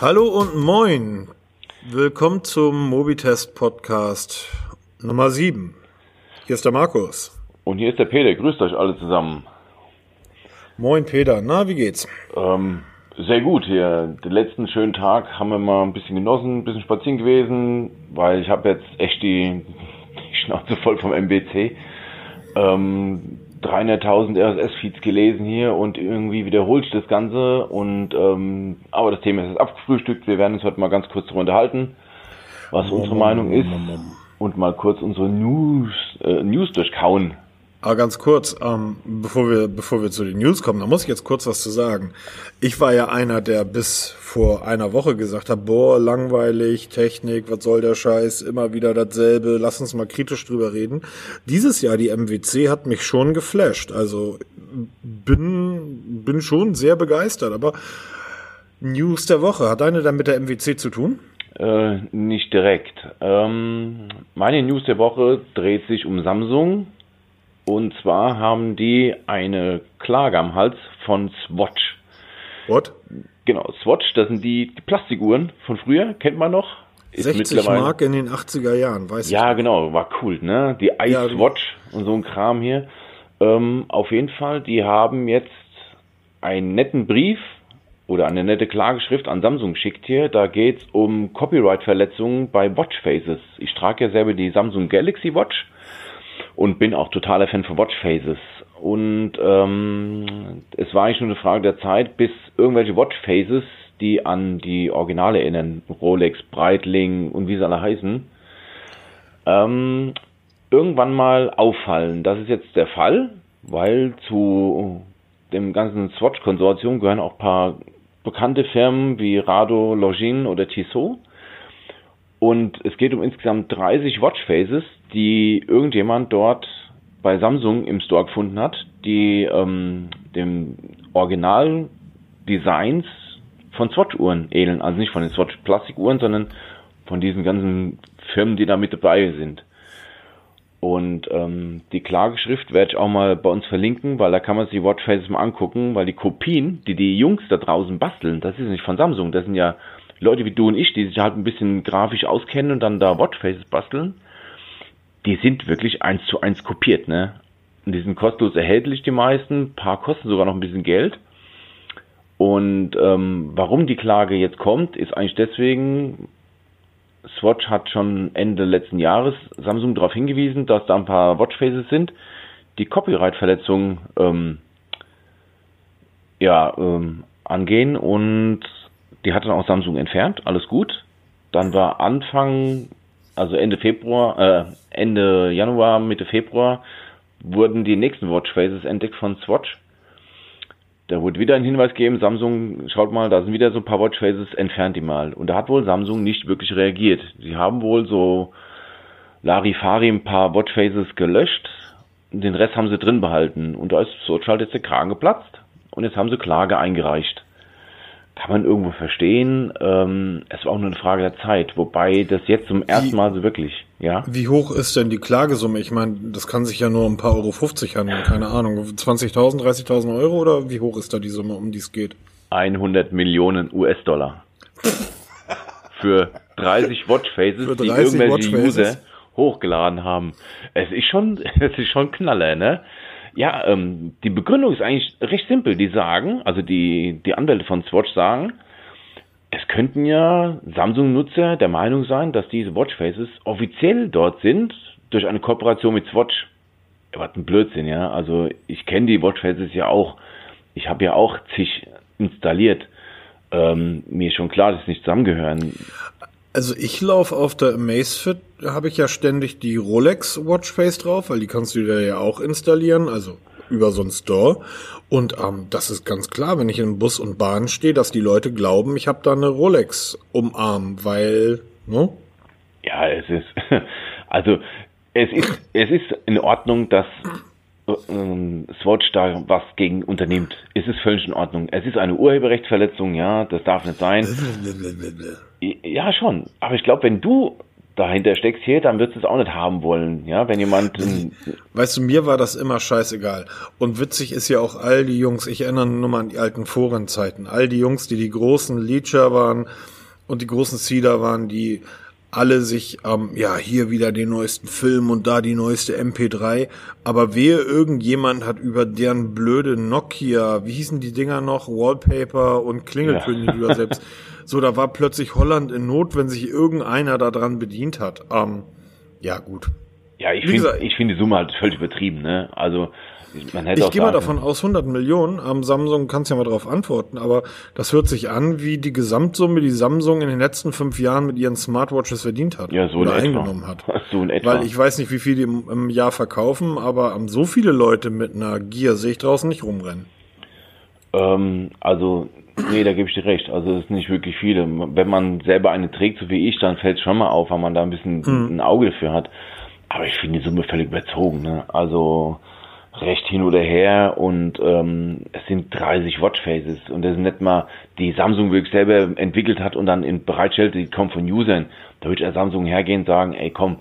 Hallo und moin. Willkommen zum Mobitest Podcast Nummer 7. Hier ist der Markus. Und hier ist der Peter. Grüßt euch alle zusammen. Moin Peter. Na, wie geht's? Ähm, sehr gut hier. Den letzten schönen Tag haben wir mal ein bisschen genossen, ein bisschen spazieren gewesen, weil ich habe jetzt echt die, Schnauze voll vom MBC. Ähm, 300.000 RSS-Feeds gelesen hier und irgendwie wiederholt sich das Ganze. Und ähm, aber das Thema ist jetzt abgefrühstückt. Wir werden uns heute mal ganz kurz darüber unterhalten, was unsere Meinung ist und mal kurz unsere News, äh, News durchkauen. Aber ganz kurz, ähm, bevor wir bevor wir zu den News kommen, da muss ich jetzt kurz was zu sagen. Ich war ja einer, der bis vor einer Woche gesagt hat, boah, langweilig, Technik, was soll der Scheiß, immer wieder dasselbe, lass uns mal kritisch drüber reden. Dieses Jahr die MWC hat mich schon geflasht, also bin bin schon sehr begeistert, aber News der Woche, hat eine dann mit der MWC zu tun? Äh, nicht direkt. Ähm, meine News der Woche dreht sich um Samsung und zwar haben die eine Klage am Hals von Swatch. What? Genau, Swatch, das sind die, die Plastikuhren von früher, kennt man noch? Ist 60 Mark in den 80er Jahren, weiß ja, ich. Ja, genau, war cool, ne? Die Ice ja, Watch und so ein Kram hier. Ähm, auf jeden Fall, die haben jetzt einen netten Brief oder eine nette Klageschrift an Samsung geschickt hier. Da geht's um Copyright-Verletzungen bei Watchfaces. Ich trage ja selber die Samsung Galaxy Watch und bin auch totaler Fan von Watchfaces. Und ähm, es war eigentlich nur eine Frage der Zeit, bis irgendwelche Watchfaces, die an die Originale erinnern, Rolex, Breitling und wie sie alle heißen, ähm, irgendwann mal auffallen. Das ist jetzt der Fall, weil zu dem ganzen Swatch-Konsortium gehören auch paar bekannte Firmen wie Rado, Login oder Tissot. Und es geht um insgesamt 30 Watchfaces, die irgendjemand dort bei Samsung im Store gefunden hat, die ähm, dem Original Designs von Swatch-Uhren ähneln. Also nicht von den Swatch-Plastikuhren, sondern von diesen ganzen Firmen, die da mit dabei sind. Und ähm, die Klageschrift werde ich auch mal bei uns verlinken, weil da kann man sich die Watchfaces mal angucken, weil die Kopien, die die Jungs da draußen basteln, das ist nicht von Samsung, das sind ja Leute wie du und ich, die sich halt ein bisschen grafisch auskennen und dann da Watchfaces basteln, die sind wirklich eins zu eins kopiert, ne? Und die sind kostenlos erhältlich, die meisten. Ein paar kosten sogar noch ein bisschen Geld. Und ähm, warum die Klage jetzt kommt, ist eigentlich deswegen, Swatch hat schon Ende letzten Jahres Samsung darauf hingewiesen, dass da ein paar Watchfaces sind, die Copyright-Verletzungen ähm, ja, ähm, angehen und die hat dann auch Samsung entfernt, alles gut. Dann war Anfang, also Ende Februar, äh, Ende Januar, Mitte Februar, wurden die nächsten Watchfaces entdeckt von Swatch. Da wurde wieder ein Hinweis gegeben, Samsung, schaut mal, da sind wieder so ein paar Watchfaces, entfernt die mal. Und da hat wohl Samsung nicht wirklich reagiert. Sie haben wohl so Larifari ein paar Watchfaces gelöscht, den Rest haben sie drin behalten. Und da ist Swatch halt jetzt der Kragen geplatzt. Und jetzt haben sie Klage eingereicht kann man irgendwo verstehen. Ähm, es war auch nur eine Frage der Zeit, wobei das jetzt zum ersten Mal so wirklich, ja. Wie hoch ist denn die Klagesumme? Ich meine, das kann sich ja nur um ein paar Euro 50 handeln, keine Ahnung. 20.000, 30.000 Euro oder wie hoch ist da die Summe, um die es geht? 100 Millionen US-Dollar. Für 30 Watchfaces, Für 30 die irgendwelche Watchfaces. User hochgeladen haben. Es ist schon, es ist schon Knaller, ne? Ja, ähm, die Begründung ist eigentlich recht simpel. Die sagen, also die, die Anwälte von Swatch sagen, es könnten ja Samsung-Nutzer der Meinung sein, dass diese Watchfaces offiziell dort sind durch eine Kooperation mit Swatch. Was ein Blödsinn, ja. Also ich kenne die Watchfaces ja auch. Ich habe ja auch zig installiert. Ähm, mir ist schon klar, dass sie nicht zusammengehören. Also ich laufe auf der Amazfit, habe ich ja ständig die Rolex Watchface drauf, weil die kannst du dir ja auch installieren, also über so einen Store. Und ähm, das ist ganz klar, wenn ich in Bus und Bahn stehe, dass die Leute glauben, ich habe da eine Rolex umarm, weil, ne? Ja, es ist, also es ist, es ist in Ordnung, dass ähm, Swatch da was gegen unternimmt. Es ist völlig in Ordnung. Es ist eine Urheberrechtsverletzung, ja, das darf nicht sein. Ja, schon. Aber ich glaube, wenn du dahinter steckst hier, dann würdest du es auch nicht haben wollen. Ja, wenn jemand. Weißt du, mir war das immer scheißegal. Und witzig ist ja auch all die Jungs, ich erinnere nur mal an die alten Forenzeiten, all die Jungs, die die großen Leecher waren und die großen Cedar waren, die alle sich, ähm, ja, hier wieder den neuesten Film und da die neueste MP3. Aber wehe, irgendjemand hat über deren blöde Nokia, wie hießen die Dinger noch, Wallpaper und Klingeltöne, ja. die du da selbst so, da war plötzlich Holland in Not, wenn sich irgendeiner daran bedient hat. Ähm, ja, gut. Ja, ich finde ich finde die Summe halt völlig übertrieben, ne? Also, man hätte ich gehe mal davon aus, 100 Millionen. Am Samsung kannst ja mal darauf antworten, aber das hört sich an wie die Gesamtsumme, die Samsung in den letzten fünf Jahren mit ihren Smartwatches verdient hat. Ja, so oder in eingenommen hat. So in etwa. Weil ich weiß nicht, wie viel die im, im Jahr verkaufen, aber so viele Leute mit einer Gear sehe ich draußen nicht rumrennen. Ähm, also Nee, da gebe ich dir recht. Also es sind nicht wirklich viele. Wenn man selber eine trägt, so wie ich, dann fällt es schon mal auf, weil man da ein bisschen mhm. ein Auge dafür hat. Aber ich finde die Summe völlig überzogen. Ne? Also recht hin oder her und ähm, es sind 30 Watchfaces und das sind nicht mal die Samsung wirklich selber entwickelt hat und dann in bereitstellt, die kommen von Usern. Da würde der Samsung hergehen und sagen, ey komm,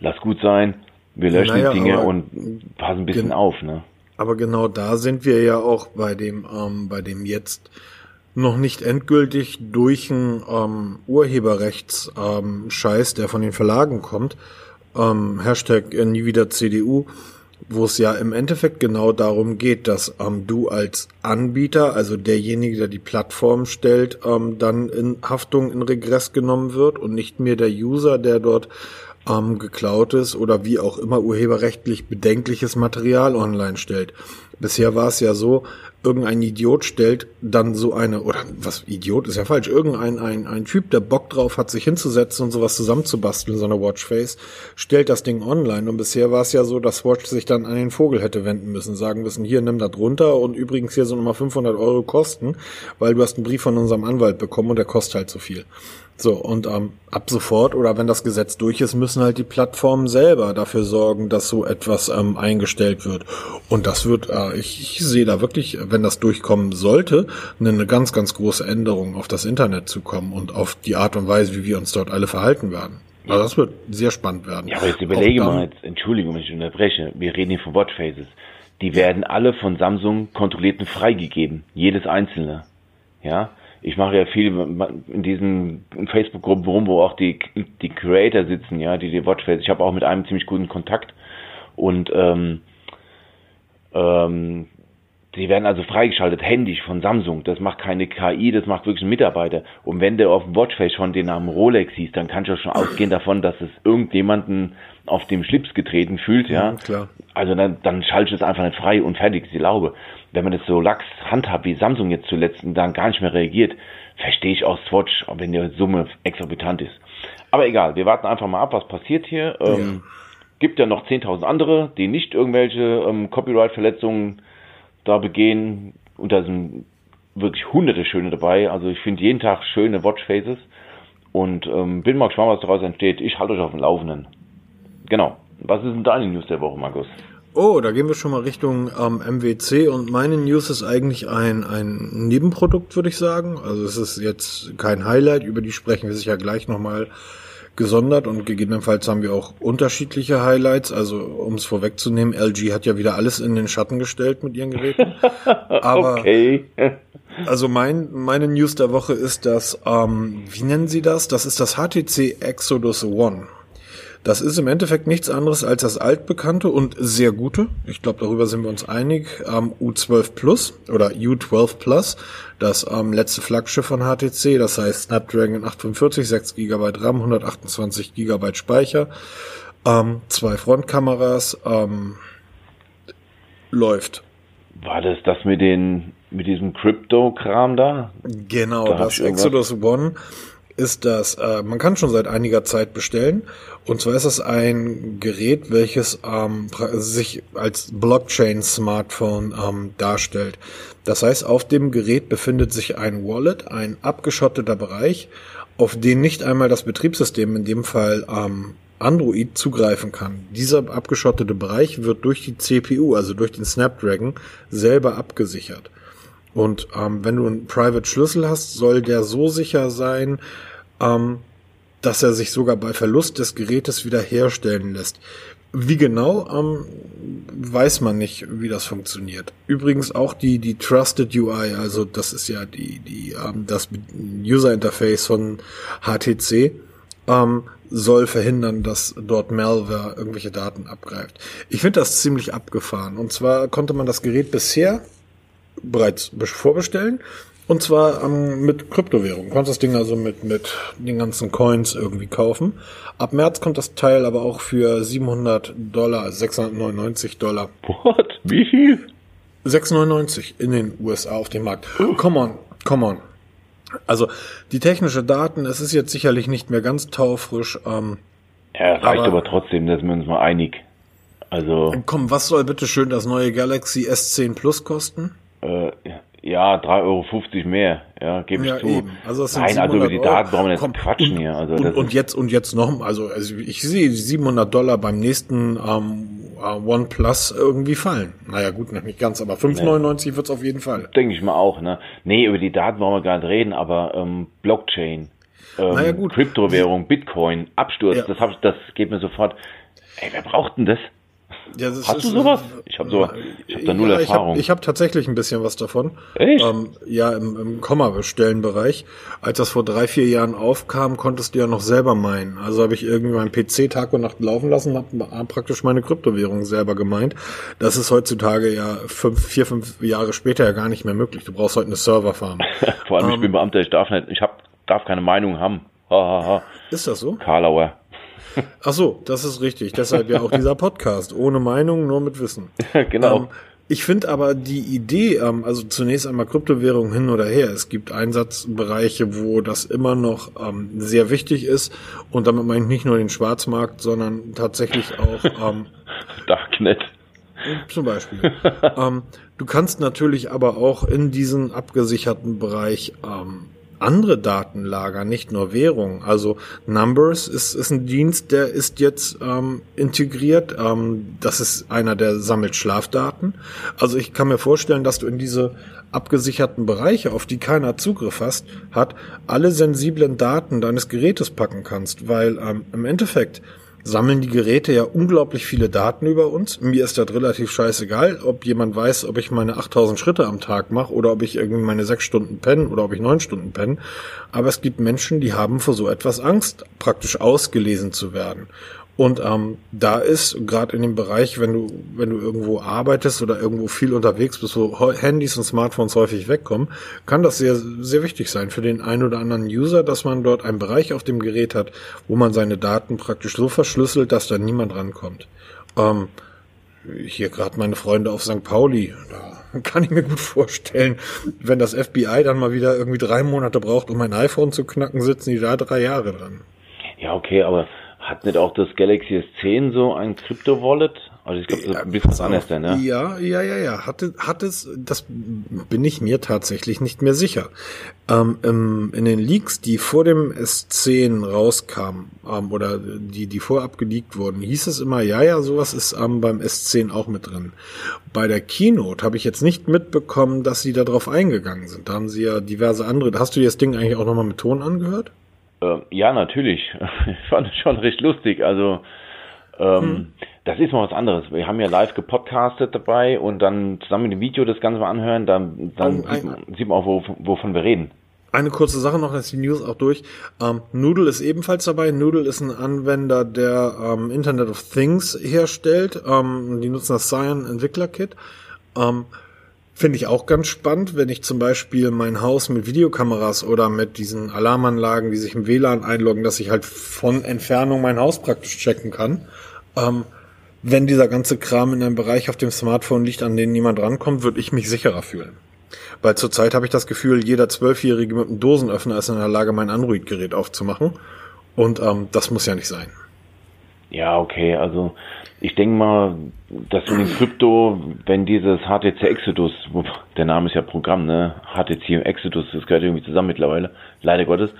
lass gut sein, wir löschen naja, die Dinge und passen ein bisschen auf. Ne? Aber genau da sind wir ja auch bei dem, ähm, bei dem jetzt noch nicht endgültig durch einen ähm, Urheberrechts-Scheiß, ähm, der von den Verlagen kommt, ähm, Hashtag äh, nie wieder CDU, wo es ja im Endeffekt genau darum geht, dass ähm, du als Anbieter, also derjenige, der die Plattform stellt, ähm, dann in Haftung in Regress genommen wird und nicht mehr der User, der dort ähm, geklautes oder wie auch immer urheberrechtlich bedenkliches Material online stellt. Bisher war es ja so, irgendein Idiot stellt dann so eine, oder was Idiot ist ja falsch, irgendein ein, ein Typ, der Bock drauf hat, sich hinzusetzen und sowas zusammenzubasteln, so eine Watchface, stellt das Ding online. Und bisher war es ja so, dass Watch sich dann an den Vogel hätte wenden müssen, sagen müssen, hier, nimm das runter und übrigens hier so nochmal 500 Euro kosten, weil du hast einen Brief von unserem Anwalt bekommen und der kostet halt so viel. So, und ähm, ab sofort oder wenn das Gesetz durch ist, müssen halt die Plattformen selber dafür sorgen, dass so etwas ähm, eingestellt wird. Und das wird, äh, ich, ich sehe da wirklich, wenn das durchkommen sollte, eine ganz, ganz große Änderung auf das Internet zu kommen und auf die Art und Weise, wie wir uns dort alle verhalten werden. Also das wird sehr spannend werden. Ja, aber jetzt überlege dann, mal, jetzt, Entschuldigung, wenn ich unterbreche, wir reden hier von Watchfaces. Die werden alle von Samsung kontrolliert und freigegeben. Jedes einzelne. Ja, ich mache ja viel in diesen Facebook-Gruppen rum, wo auch die, die Creator sitzen, ja, die die Watchface. Ich habe auch mit einem ziemlich guten Kontakt und ähm, ähm, die werden also freigeschaltet, händisch von Samsung. Das macht keine KI, das macht wirklich ein Mitarbeiter. Und wenn du auf dem Watchface schon den Namen Rolex siehst, dann kannst du schon ausgehen davon, dass es irgendjemanden auf dem Schlips getreten fühlt, ja. ja klar. Also dann, dann schaltest du es einfach nicht frei und fertig, ich glaube wenn man das so lax handhabt, wie Samsung jetzt zuletzt und dann gar nicht mehr reagiert, verstehe ich auch Swatch, wenn die Summe exorbitant ist. Aber egal, wir warten einfach mal ab, was passiert hier. Ähm, ja. Gibt ja noch 10.000 andere, die nicht irgendwelche ähm, Copyright-Verletzungen da begehen. Und da sind wirklich hunderte schöne dabei. Also ich finde jeden Tag schöne Watchfaces. Und ähm, bin mal gespannt, was daraus entsteht. Ich halte euch auf dem Laufenden. Genau. Was ist denn deine News der Woche, Markus? Oh, da gehen wir schon mal Richtung ähm, MWC und meine News ist eigentlich ein, ein Nebenprodukt, würde ich sagen. Also es ist jetzt kein Highlight, über die sprechen wir sicher gleich nochmal gesondert und gegebenenfalls haben wir auch unterschiedliche Highlights. Also um es vorwegzunehmen, LG hat ja wieder alles in den Schatten gestellt mit ihren Geräten. Aber okay. also mein, meine News der Woche ist das, ähm, wie nennen Sie das? Das ist das HTC Exodus One. Das ist im Endeffekt nichts anderes als das altbekannte und sehr gute, ich glaube, darüber sind wir uns einig, ähm, U12 Plus oder U12 Plus, das ähm, letzte Flaggschiff von HTC, das heißt Snapdragon 845, 6 GB RAM, 128 GB Speicher, ähm, zwei Frontkameras, ähm, läuft. War das das mit den mit diesem Crypto-Kram da? Genau, da das Exodus One ist das, äh, man kann schon seit einiger Zeit bestellen. Und zwar ist es ein Gerät, welches ähm, sich als Blockchain-Smartphone ähm, darstellt. Das heißt, auf dem Gerät befindet sich ein Wallet, ein abgeschotteter Bereich, auf den nicht einmal das Betriebssystem, in dem Fall ähm, Android, zugreifen kann. Dieser abgeschottete Bereich wird durch die CPU, also durch den Snapdragon, selber abgesichert. Und ähm, wenn du einen Private Schlüssel hast, soll der so sicher sein, ähm, dass er sich sogar bei Verlust des Gerätes wiederherstellen lässt. Wie genau, ähm, weiß man nicht, wie das funktioniert. Übrigens auch die, die Trusted UI, also das ist ja die, die, ähm, das User Interface von HTC, ähm, soll verhindern, dass dort Malware irgendwelche Daten abgreift. Ich finde das ziemlich abgefahren. Und zwar konnte man das Gerät bisher bereits vorbestellen und zwar ähm, mit Kryptowährung. Du kannst das Ding also mit, mit den ganzen Coins irgendwie kaufen. Ab März kommt das Teil aber auch für 700 Dollar, 699 Dollar. What? Wie viel? 699 in den USA auf dem Markt. Come on, come on. Also die technische Daten, es ist jetzt sicherlich nicht mehr ganz taufrisch. Ähm, ja, reicht aber, aber trotzdem, da sind wir uns mal einig. Also. Komm, was soll bitte schön das neue Galaxy S10 Plus kosten? Äh, ja, 3,50 Euro mehr, ja, gebe ich ja, zu. Eben. Also das sind Nein, also über die Daten brauchen wir nicht quatschen und, hier. Also und, und jetzt und jetzt noch, also, also ich sehe 700 Dollar beim nächsten ähm, OnePlus irgendwie fallen. Naja gut, noch nicht ganz, aber 5,99 nee. wird's auf jeden Fall. Denke ich mal auch, ne? Nee, über die Daten wollen wir gar nicht reden, aber ähm, Blockchain, ähm, naja. Kryptowährung, Bitcoin, Absturz, ja. das, hab, das geht mir sofort. Ey, wer braucht denn das? Ja, Hast du sowas? Ich habe so, ich habe da null ja, Erfahrung. Ich habe hab tatsächlich ein bisschen was davon. Echt? Ähm, ja, im, im Komma-Bestellenbereich. Als das vor drei, vier Jahren aufkam, konntest du ja noch selber meinen. Also habe ich irgendwie meinen PC Tag und Nacht laufen lassen, habe praktisch meine Kryptowährung selber gemeint. Das ist heutzutage ja fünf, vier, fünf Jahre später ja gar nicht mehr möglich. Du brauchst heute eine Serverfarm. vor allem, ähm, ich bin Beamter, ich darf nicht, ich hab, darf keine Meinung haben. Ha, ha, ha. Ist das so? Karlauer. Ach so, das ist richtig. Deshalb ja auch dieser Podcast. Ohne Meinung, nur mit Wissen. genau. Ähm, ich finde aber die Idee, ähm, also zunächst einmal Kryptowährung hin oder her. Es gibt Einsatzbereiche, wo das immer noch ähm, sehr wichtig ist. Und damit meine ich nicht nur den Schwarzmarkt, sondern tatsächlich auch ähm, Darknet. Zum Beispiel. ähm, du kannst natürlich aber auch in diesen abgesicherten Bereich ähm, andere Datenlager, nicht nur Währung. Also Numbers ist, ist ein Dienst, der ist jetzt ähm, integriert. Ähm, das ist einer, der sammelt Schlafdaten. Also ich kann mir vorstellen, dass du in diese abgesicherten Bereiche, auf die keiner Zugriff hast, hat, alle sensiblen Daten deines Gerätes packen kannst, weil ähm, im Endeffekt sammeln die Geräte ja unglaublich viele Daten über uns. Mir ist das relativ scheißegal, ob jemand weiß, ob ich meine 8000 Schritte am Tag mache oder ob ich irgendwie meine sechs Stunden penne oder ob ich neun Stunden penne. Aber es gibt Menschen, die haben vor so etwas Angst, praktisch ausgelesen zu werden. Und ähm, da ist gerade in dem Bereich, wenn du wenn du irgendwo arbeitest oder irgendwo viel unterwegs bist, wo Handys und Smartphones häufig wegkommen, kann das sehr sehr wichtig sein für den einen oder anderen User, dass man dort einen Bereich auf dem Gerät hat, wo man seine Daten praktisch so verschlüsselt, dass da niemand rankommt. Ähm, hier gerade meine Freunde auf St. Pauli, da kann ich mir gut vorstellen, wenn das FBI dann mal wieder irgendwie drei Monate braucht, um ein iPhone zu knacken, sitzen die da drei Jahre dran. Ja, okay, aber hat nicht auch das Galaxy S10 so ein Crypto-Wallet? Also ich glaube, das ist ein bisschen was anderes denn, ne? Ja, ja, ja, ja. Hatte, hat es, das bin ich mir tatsächlich nicht mehr sicher. Ähm, im, in den Leaks, die vor dem S10 rauskamen, ähm, oder die, die vorab geleakt wurden, hieß es immer, ja, ja, sowas ist ähm, beim S10 auch mit drin. Bei der Keynote habe ich jetzt nicht mitbekommen, dass sie darauf eingegangen sind. Da haben sie ja diverse andere. Hast du dir das Ding eigentlich auch nochmal mit Ton angehört? Äh, ja, natürlich. Ich fand es schon recht lustig. Also, ähm, hm. das ist mal was anderes. Wir haben ja live gepodcastet dabei und dann zusammen mit dem Video das Ganze mal anhören, dann, dann sieht, man, sieht, man, auch, wo, wovon wir reden. Eine kurze Sache noch, dass die News auch durch. Ähm, Noodle ist ebenfalls dabei. Noodle ist ein Anwender, der ähm, Internet of Things herstellt. Ähm, die nutzen das Cyan Entwickler Kit. Finde ich auch ganz spannend, wenn ich zum Beispiel mein Haus mit Videokameras oder mit diesen Alarmanlagen, die sich im WLAN einloggen, dass ich halt von Entfernung mein Haus praktisch checken kann. Ähm, wenn dieser ganze Kram in einem Bereich auf dem Smartphone liegt, an den niemand rankommt, würde ich mich sicherer fühlen. Weil zurzeit habe ich das Gefühl, jeder Zwölfjährige mit einem Dosenöffner ist in der Lage, mein Android-Gerät aufzumachen. Und ähm, das muss ja nicht sein. Ja, okay, also ich denke mal, dass in den Krypto, wenn dieses HTC Exodus, der Name ist ja Programm, ne? HTC Exodus, das gehört irgendwie zusammen mittlerweile, leider Gottes.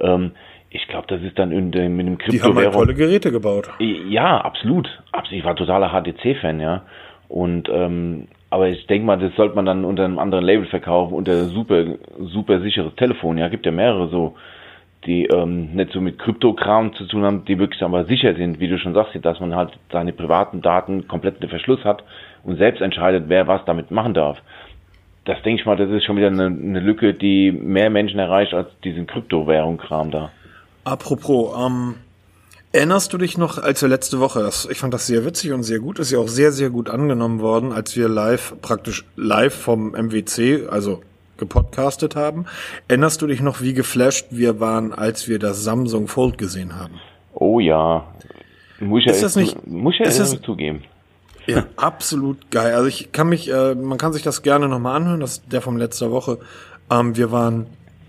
Ähm, ich glaube, das ist dann in dem, mit dem Krypto. Die haben halt tolle Geräte gebaut. Ja, absolut. Ich war totaler HTC-Fan, ja. Und ähm, aber ich denke mal, das sollte man dann unter einem anderen Label verkaufen, unter super, super sicheres Telefon. Ja, gibt ja mehrere so die ähm, nicht so mit Kryptokram zu tun haben, die wirklich aber sicher sind, wie du schon sagst, dass man halt seine privaten Daten komplett unter Verschluss hat und selbst entscheidet, wer was damit machen darf. Das denke ich mal, das ist schon wieder eine, eine Lücke, die mehr Menschen erreicht als diesen Kryptowährung-Kram da. Apropos, ähm, erinnerst du dich noch, als wir letzte Woche, das, ich fand das sehr witzig und sehr gut, ist ja auch sehr, sehr gut angenommen worden, als wir live, praktisch live vom MWC, also gepodcastet haben. Erinnerst du dich noch, wie geflasht wir waren, als wir das Samsung Fold gesehen haben? Oh ja. Muss ich ist ja, das nicht, muss ja ist zugeben. Ja, absolut geil. Also ich kann mich, äh, man kann sich das gerne nochmal anhören, das ist der vom letzter Woche. Ähm, wir waren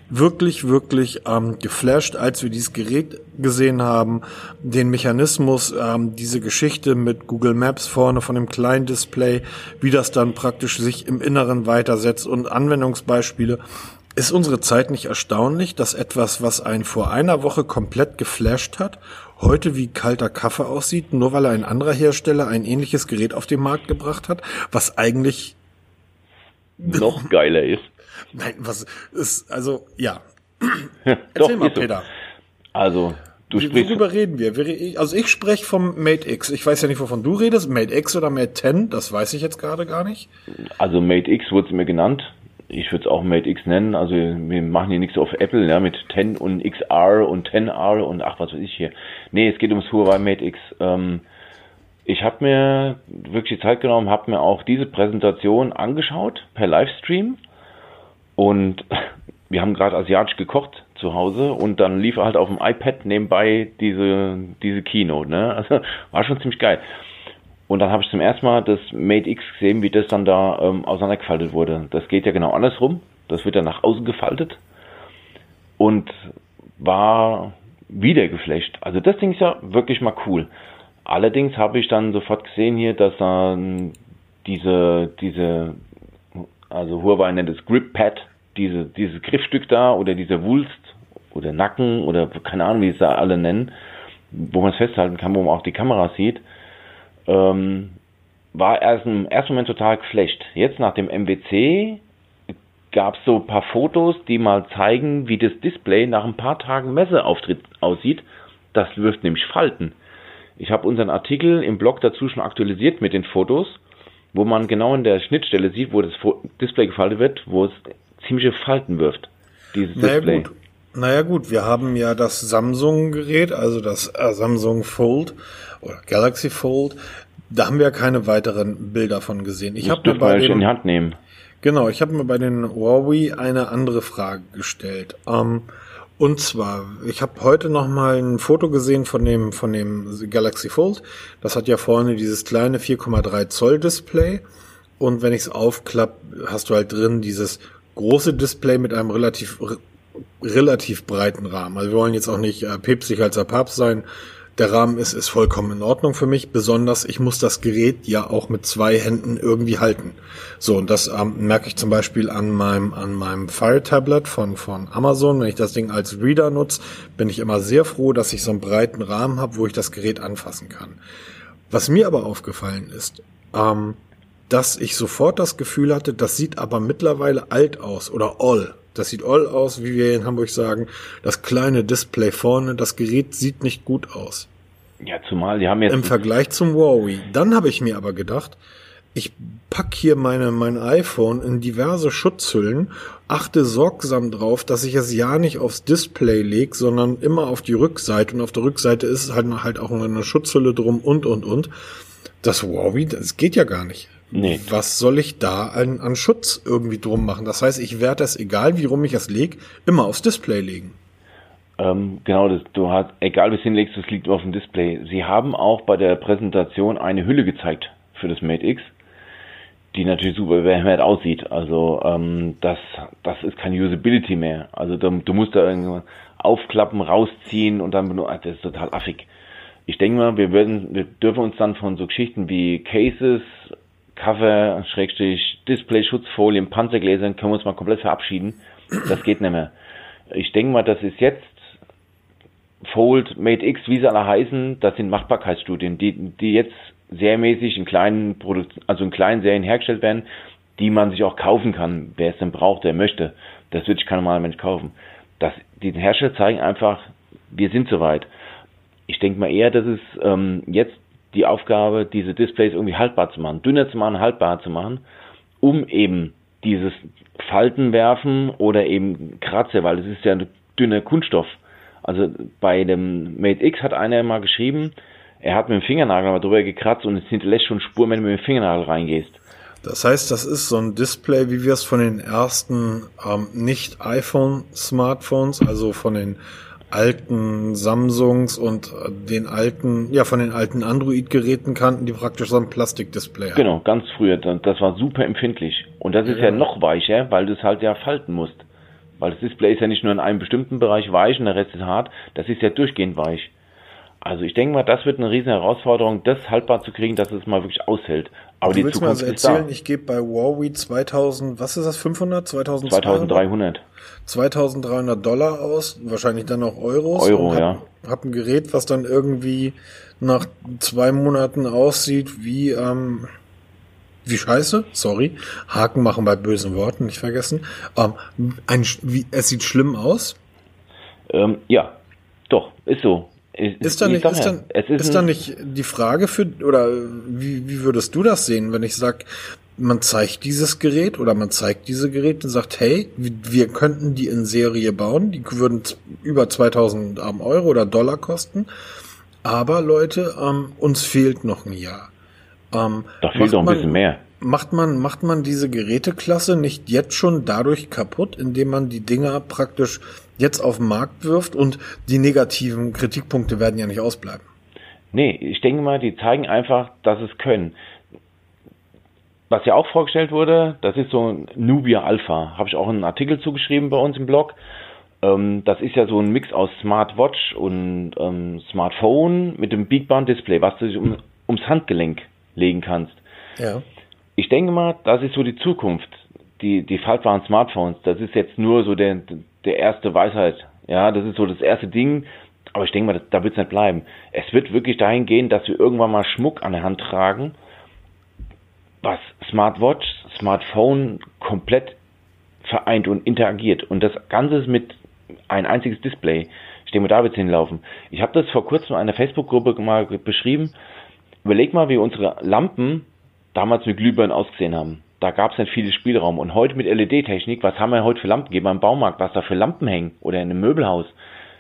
wirklich, wirklich ähm, geflasht, als wir dieses Gerät gesehen haben, den Mechanismus, ähm, diese Geschichte mit Google Maps vorne von dem kleinen Display, wie das dann praktisch sich im Inneren weitersetzt und Anwendungsbeispiele. Ist unsere Zeit nicht erstaunlich, dass etwas, was einen vor einer Woche komplett geflasht hat, heute wie kalter Kaffee aussieht, nur weil ein anderer Hersteller ein ähnliches Gerät auf den Markt gebracht hat, was eigentlich noch geiler ist. Nein, was ist, also, ja. Erzähl doch, mal, Peter. So. Also, du sprichst. Worüber reden wir? Also, ich spreche vom Mate X. Ich weiß ja nicht, wovon du redest. Mate X oder Mate 10, das weiß ich jetzt gerade gar nicht. Also, Mate X wurde es mir genannt. Ich würde es auch Mate X nennen. Also, wir machen hier nichts auf Apple, ja, mit 10 und XR und 10R und ach, was weiß ich hier. Nee, es geht ums Huawei Mate X. Ähm, ich habe mir wirklich die Zeit genommen, habe mir auch diese Präsentation angeschaut per Livestream und wir haben gerade asiatisch gekocht zu Hause und dann lief halt auf dem iPad nebenbei diese, diese Keynote. Ne? Also war schon ziemlich geil. Und dann habe ich zum ersten Mal das Mate X gesehen, wie das dann da ähm, auseinandergefaltet wurde. Das geht ja genau andersrum. Das wird dann nach außen gefaltet und war wieder geflasht. Also das Ding ist ja wirklich mal cool. Allerdings habe ich dann sofort gesehen hier, dass dann diese, diese, also Huawei nennt es Grip Pad, diese, dieses Griffstück da oder dieser Wulst oder Nacken oder keine Ahnung, wie es da alle nennen, wo man es festhalten kann, wo man auch die Kamera sieht, ähm, war erst im ersten Moment total geflasht. Jetzt nach dem MWC gab es so ein paar Fotos, die mal zeigen, wie das Display nach ein paar Tagen Messeauftritt aussieht. Das wirft nämlich Falten. Ich habe unseren Artikel im Blog dazu schon aktualisiert mit den Fotos, wo man genau in der Schnittstelle sieht, wo das Display gefaltet wird, wo es ziemliche Falten wirft, dieses naja, Display. Gut. Naja gut, wir haben ja das Samsung-Gerät, also das äh, Samsung Fold oder Galaxy Fold. Da haben wir ja keine weiteren Bilder von gesehen. Ich habe mir bei dem, in die Hand nehmen. Genau, ich habe mir bei den Huawei eine andere Frage gestellt. Ähm, und zwar, ich habe heute noch mal ein Foto gesehen von dem von dem Galaxy Fold. Das hat ja vorne dieses kleine 4,3 Zoll Display. Und wenn ich es aufklapp, hast du halt drin dieses große Display mit einem relativ relativ breiten Rahmen. Also wir wollen jetzt auch nicht äh, päpstlich als der Papst sein. Der Rahmen ist, ist vollkommen in Ordnung für mich. Besonders, ich muss das Gerät ja auch mit zwei Händen irgendwie halten. So, und das ähm, merke ich zum Beispiel an meinem, an meinem Fire Tablet von, von Amazon. Wenn ich das Ding als Reader nutze, bin ich immer sehr froh, dass ich so einen breiten Rahmen habe, wo ich das Gerät anfassen kann. Was mir aber aufgefallen ist, ähm, dass ich sofort das Gefühl hatte, das sieht aber mittlerweile alt aus oder all. Das sieht all aus, wie wir in Hamburg sagen. Das kleine Display vorne, das Gerät sieht nicht gut aus. Ja, zumal die haben jetzt im Vergleich zum Huawei. Dann habe ich mir aber gedacht, ich pack hier meine mein iPhone in diverse Schutzhüllen, achte sorgsam drauf, dass ich es ja nicht aufs Display leg, sondern immer auf die Rückseite und auf der Rückseite ist halt halt auch eine Schutzhülle drum und und und. Das Huawei, das geht ja gar nicht. Nee. Was soll ich da an, an Schutz irgendwie drum machen? Das heißt, ich werde das, egal wie rum ich es lege, immer aufs Display legen. Ähm, genau, das, du hast, egal wie es hinlegst, das liegt auf dem Display. Sie haben auch bei der Präsentation eine Hülle gezeigt für das Mate X, die natürlich super behämmert aussieht. Also ähm, das, das ist kein Usability mehr. Also du, du musst da irgendwann aufklappen, rausziehen und dann benutzen. Das ist total affig. Ich denke mal, wir werden, wir dürfen uns dann von so Geschichten wie Cases, Cover, Schrägstrich, Display-Schutzfolien, Panzergläsern können wir uns mal komplett verabschieden. Das geht nicht mehr. Ich denke mal, das ist jetzt Fold, Mate X, wie sie alle heißen, das sind Machbarkeitsstudien, die, die jetzt serienmäßig in kleinen Produkt, also in kleinen Serien hergestellt werden, die man sich auch kaufen kann, wer es denn braucht, der möchte. Das wird sich kein normaler Mensch kaufen. dass die Hersteller zeigen einfach, wir sind soweit. Ich denke mal eher, dass es ähm, jetzt die Aufgabe, diese Displays irgendwie haltbar zu machen, dünner zu machen, haltbar zu machen, um eben dieses Falten werfen oder eben Kratzer, weil es ist ja ein dünner Kunststoff. Also bei dem Mate X hat einer mal geschrieben, er hat mit dem Fingernagel mal drüber gekratzt und es hinterlässt schon Spuren, wenn du mit dem Fingernagel reingehst. Das heißt, das ist so ein Display, wie wir es von den ersten ähm, nicht iPhone-Smartphones, also von den alten Samsungs und den alten, ja, von den alten Android-Geräten kannten, die praktisch so ein Plastikdisplay haben. Genau, ganz früher. Das war super empfindlich. Und das ist ja, ja noch weicher, weil du es halt ja falten musst. Weil das Display ist ja nicht nur in einem bestimmten Bereich weich und der Rest ist hart. Das ist ja durchgehend weich. Also ich denke mal, das wird eine riesen Herausforderung, das haltbar zu kriegen, dass es mal wirklich aushält. Aber du die willst Zukunft mir also erzählen, ich gebe bei Huawei 2000, was ist das, 500, 2200? 2300. 2300 Dollar aus, wahrscheinlich dann auch Euros. Euro, hab, ja. Hab ein Gerät, was dann irgendwie nach zwei Monaten aussieht wie, ähm, wie scheiße, sorry, Haken machen bei bösen Worten, nicht vergessen. Ähm, ein, wie, es sieht schlimm aus. Ähm, ja, doch, ist so. Ist da nicht, ist dann, ist, ist dann nicht die Frage für, oder wie, wie würdest du das sehen, wenn ich sag, man zeigt dieses Gerät oder man zeigt diese Geräte und sagt, hey, wir könnten die in Serie bauen, die würden über 2000 Euro oder Dollar kosten, aber Leute, ähm, uns fehlt noch ein Jahr. Ähm, da fehlt noch ein man, bisschen mehr. Macht man, macht man diese Geräteklasse nicht jetzt schon dadurch kaputt, indem man die Dinger praktisch jetzt auf den Markt wirft und die negativen Kritikpunkte werden ja nicht ausbleiben. Nee, ich denke mal, die zeigen einfach, dass es können. Was ja auch vorgestellt wurde, das ist so ein Nubia Alpha. Habe ich auch einen Artikel zugeschrieben bei uns im Blog. Ähm, das ist ja so ein Mix aus Smartwatch und ähm, Smartphone mit dem Big Band Display, was du um, ums Handgelenk legen kannst. Ja. Ich denke mal, das ist so die Zukunft. Die, die faltbaren Smartphones, das ist jetzt nur so der, der erste Weisheit. Ja, das ist so das erste Ding. Aber ich denke mal, da wird es nicht bleiben. Es wird wirklich dahin gehen, dass wir irgendwann mal Schmuck an der Hand tragen, was Smartwatch, Smartphone komplett vereint und interagiert. Und das Ganze ist mit ein einziges Display. Ich denke mal, da wird es hinlaufen. Ich habe das vor kurzem in einer Facebook-Gruppe mal beschrieben. Überleg mal, wie unsere Lampen damals mit Glühbirnen ausgesehen haben da gab es nicht viel Spielraum. Und heute mit LED-Technik, was haben wir heute für Lampen? Gehen wir im Baumarkt, was da für Lampen hängen oder in einem Möbelhaus.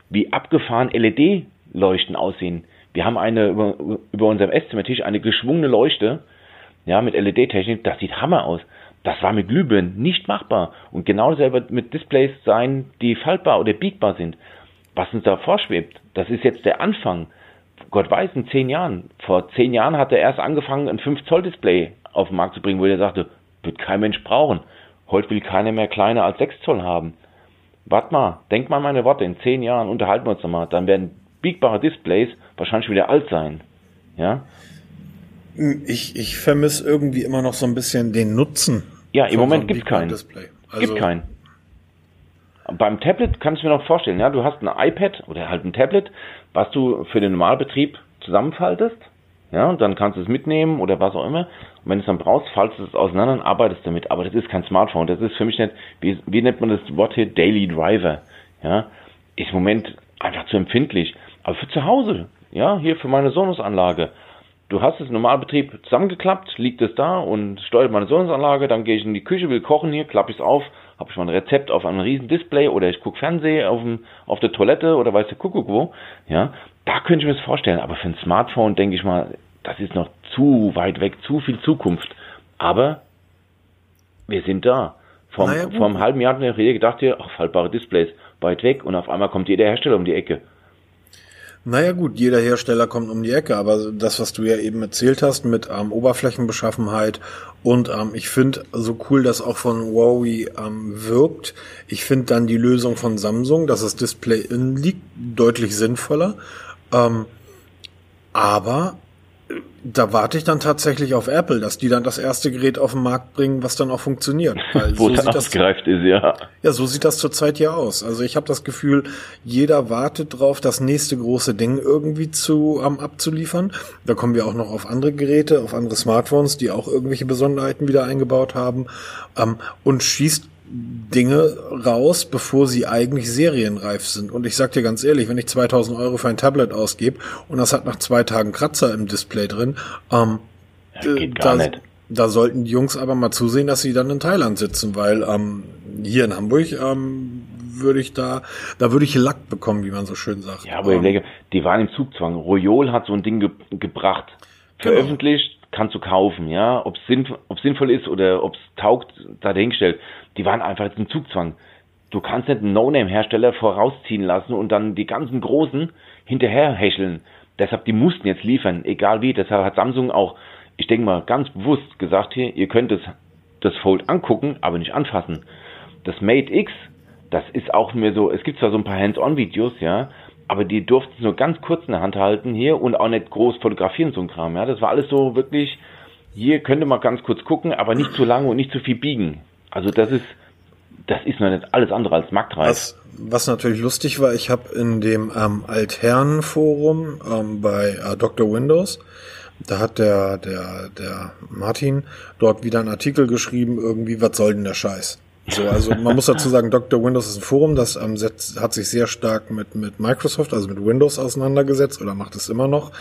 Wie abgefahren LED-Leuchten aussehen. Wir haben eine über, über unserem Esszimmertisch eine geschwungene Leuchte, ja, mit LED-Technik, das sieht Hammer aus. Das war mit Glühbirnen nicht machbar. Und genau dasselbe mit Displays sein, die faltbar oder biegbar sind. Was uns da vorschwebt, das ist jetzt der Anfang. Gott weiß, in zehn Jahren. Vor zehn Jahren hat er erst angefangen, ein 5-Zoll-Display auf den Markt zu bringen, wo er sagte, wird kein Mensch brauchen. Heute will keiner mehr kleiner als 6 Zoll haben. Wart mal, denk mal meine Worte, in 10 Jahren unterhalten wir uns nochmal. Dann werden biegbare Displays wahrscheinlich wieder alt sein. Ja? Ich, ich vermisse irgendwie immer noch so ein bisschen den Nutzen. Ja, im Moment so gibt es keinen. Display. Also gibt keinen. Beim Tablet kannst du mir noch vorstellen, ja, du hast ein iPad oder halt ein Tablet, was du für den Normalbetrieb zusammenfaltest ja, und dann kannst du es mitnehmen oder was auch immer. Wenn du es dann brauchst, faltest du es auseinander und arbeitest damit. Aber das ist kein Smartphone. Das ist für mich nicht, wie, wie nennt man das Wort hier? Daily Driver. Ja, ist im Moment einfach zu empfindlich. Aber für zu Hause, ja, hier für meine Sonos-Anlage. Du hast es im Normalbetrieb zusammengeklappt, liegt es da und steuert meine Sonos-Anlage, dann gehe ich in die Küche, will kochen hier, klappe ich es auf, habe ich mein Rezept auf einem riesen Display oder ich gucke Fernsehen auf, dem, auf der Toilette oder weiß der Kuckuck wo, ja, da könnte ich mir das vorstellen. Aber für ein Smartphone denke ich mal, das ist noch zu weit weg, zu viel Zukunft. Aber wir sind da. Vor, naja, vor einem halben Jahr hat mir gedacht, hier, ach, faltbare Displays, weit weg und auf einmal kommt jeder Hersteller um die Ecke. Naja gut, jeder Hersteller kommt um die Ecke, aber das, was du ja eben erzählt hast mit ähm, Oberflächenbeschaffenheit und ähm, ich finde so cool, dass auch von Huawei ähm, wirkt. Ich finde dann die Lösung von Samsung, dass das Display in liegt, deutlich sinnvoller. Ähm, aber da warte ich dann tatsächlich auf Apple, dass die dann das erste Gerät auf den Markt bringen, was dann auch funktioniert. Wo so dann ausgereift ist, ja. Ja, so sieht das zurzeit ja aus. Also ich habe das Gefühl, jeder wartet drauf, das nächste große Ding irgendwie zu um, abzuliefern. Da kommen wir auch noch auf andere Geräte, auf andere Smartphones, die auch irgendwelche Besonderheiten wieder eingebaut haben um, und schießt Dinge raus, bevor sie eigentlich serienreif sind. Und ich sag dir ganz ehrlich, wenn ich 2000 Euro für ein Tablet ausgebe und das hat nach zwei Tagen Kratzer im Display drin, ähm, gar da, da sollten die Jungs aber mal zusehen, dass sie dann in Thailand sitzen, weil ähm, hier in Hamburg ähm, würde ich da, da würde ich Lack bekommen, wie man so schön sagt. Ja, aber ähm, die waren im Zugzwang. Royol hat so ein Ding ge gebracht, genau. veröffentlicht, kannst du kaufen, ja. Ob es sinnvoll, sinnvoll ist oder ob es taugt, da dahingestellt. Die waren einfach jetzt im Zugzwang. Du kannst nicht einen No-Name-Hersteller vorausziehen lassen und dann die ganzen Großen hinterher hecheln. Deshalb, die mussten jetzt liefern, egal wie. Deshalb hat Samsung auch, ich denke mal, ganz bewusst gesagt hier, ihr könnt es, das Fold angucken, aber nicht anfassen. Das Mate X, das ist auch mir so, es gibt zwar so ein paar Hands-on-Videos, ja, aber die durften es nur ganz kurz in der Hand halten hier und auch nicht groß fotografieren, so ein Kram. Ja, das war alles so wirklich, hier könnte man ganz kurz gucken, aber nicht zu lange und nicht zu viel biegen. Also das ist, das ist noch nicht alles andere als marktreif. Was, was natürlich lustig war, ich habe in dem ähm, Altherren-Forum ähm, bei äh, Dr. Windows, da hat der, der, der Martin dort wieder einen Artikel geschrieben, irgendwie, was soll denn der Scheiß? So, also man muss dazu sagen, Dr. Windows ist ein Forum, das ähm, hat sich sehr stark mit, mit Microsoft, also mit Windows auseinandergesetzt oder macht es immer noch.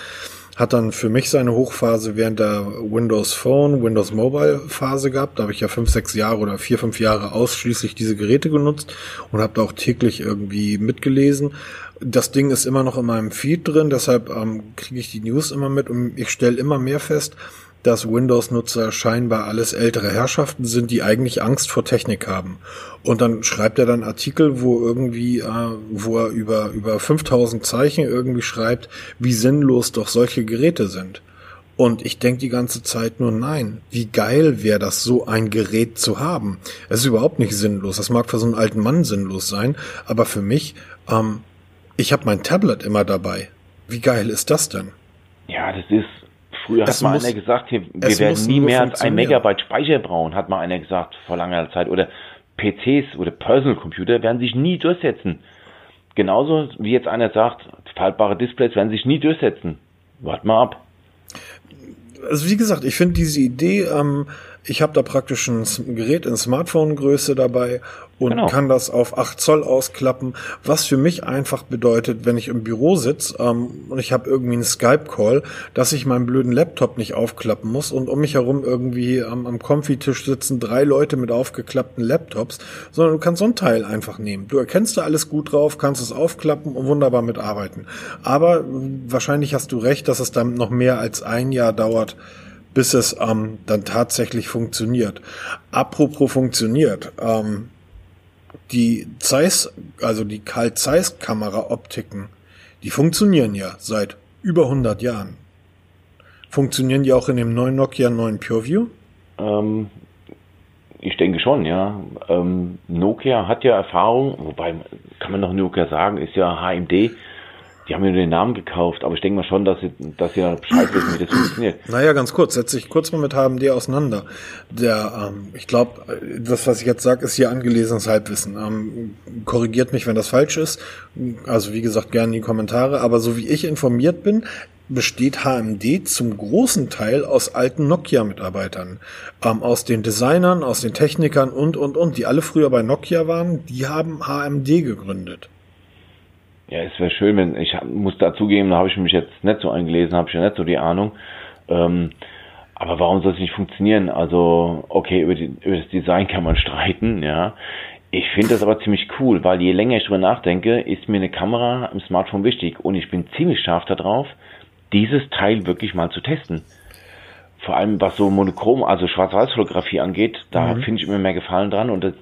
Hat dann für mich seine Hochphase während der Windows Phone, Windows Mobile Phase gehabt. Da habe ich ja fünf, sechs Jahre oder vier, fünf Jahre ausschließlich diese Geräte genutzt und habe da auch täglich irgendwie mitgelesen. Das Ding ist immer noch in meinem Feed drin, deshalb ähm, kriege ich die News immer mit und ich stelle immer mehr fest, dass Windows-Nutzer scheinbar alles ältere Herrschaften sind, die eigentlich Angst vor Technik haben. Und dann schreibt er dann Artikel, wo irgendwie, äh, wo er über, über 5000 Zeichen irgendwie schreibt, wie sinnlos doch solche Geräte sind. Und ich denke die ganze Zeit nur, nein, wie geil wäre das, so ein Gerät zu haben. Es ist überhaupt nicht sinnlos. Das mag für so einen alten Mann sinnlos sein, aber für mich, ähm, ich habe mein Tablet immer dabei. Wie geil ist das denn? Ja, das ist Früher das hat mal muss, einer gesagt, hier, wir werden nie mehr als ein Megabyte Speicher brauchen, hat mal einer gesagt vor langer Zeit. Oder PCs oder Personal Computer werden sich nie durchsetzen. Genauso wie jetzt einer sagt, faltbare Displays werden sich nie durchsetzen. Wart mal ab. Also wie gesagt, ich finde diese Idee, ähm, ich habe da praktisch ein Gerät in Smartphone-Größe dabei und genau. kann das auf 8 Zoll ausklappen, was für mich einfach bedeutet, wenn ich im Büro sitze ähm, und ich habe irgendwie einen Skype-Call, dass ich meinen blöden Laptop nicht aufklappen muss und um mich herum irgendwie am, am Konfitisch sitzen drei Leute mit aufgeklappten Laptops, sondern du kannst so ein Teil einfach nehmen. Du erkennst da alles gut drauf, kannst es aufklappen und wunderbar mitarbeiten. Aber wahrscheinlich hast du recht, dass es dann noch mehr als ein Jahr dauert, bis es ähm, dann tatsächlich funktioniert. Apropos funktioniert, ähm, die Zeiss, also die Carl Zeiss Kamera Optiken, die funktionieren ja seit über 100 Jahren. Funktionieren die auch in dem neuen Nokia 9 PureView? Ähm, ich denke schon, ja. Ähm, Nokia hat ja Erfahrung, wobei kann man noch Nokia sagen, ist ja HMD die haben mir nur den Namen gekauft, aber ich denke mal schon, dass sie, dass sie Bescheid wissen, wie das funktioniert. Naja, ganz kurz, setze ich kurz mal mit HMD auseinander. Der, ähm, ich glaube, das, was ich jetzt sage, ist hier angelesenes Halbwissen. Ähm, korrigiert mich, wenn das falsch ist. Also wie gesagt, gerne in die Kommentare. Aber so wie ich informiert bin, besteht HMD zum großen Teil aus alten Nokia-Mitarbeitern. Ähm, aus den Designern, aus den Technikern und, und, und, die alle früher bei Nokia waren, die haben HMD gegründet. Ja, es wäre schön, wenn ich muss dazugeben, da habe ich mich jetzt nicht so eingelesen, habe ich ja nicht so die Ahnung. Ähm, aber warum soll es nicht funktionieren? Also, okay, über, die, über das Design kann man streiten, ja. Ich finde das aber ziemlich cool, weil je länger ich drüber nachdenke, ist mir eine Kamera im Smartphone wichtig und ich bin ziemlich scharf darauf, dieses Teil wirklich mal zu testen. Vor allem was so Monochrom, also Schwarz-Weiß-Fotografie angeht, da mhm. finde ich immer mehr Gefallen dran und das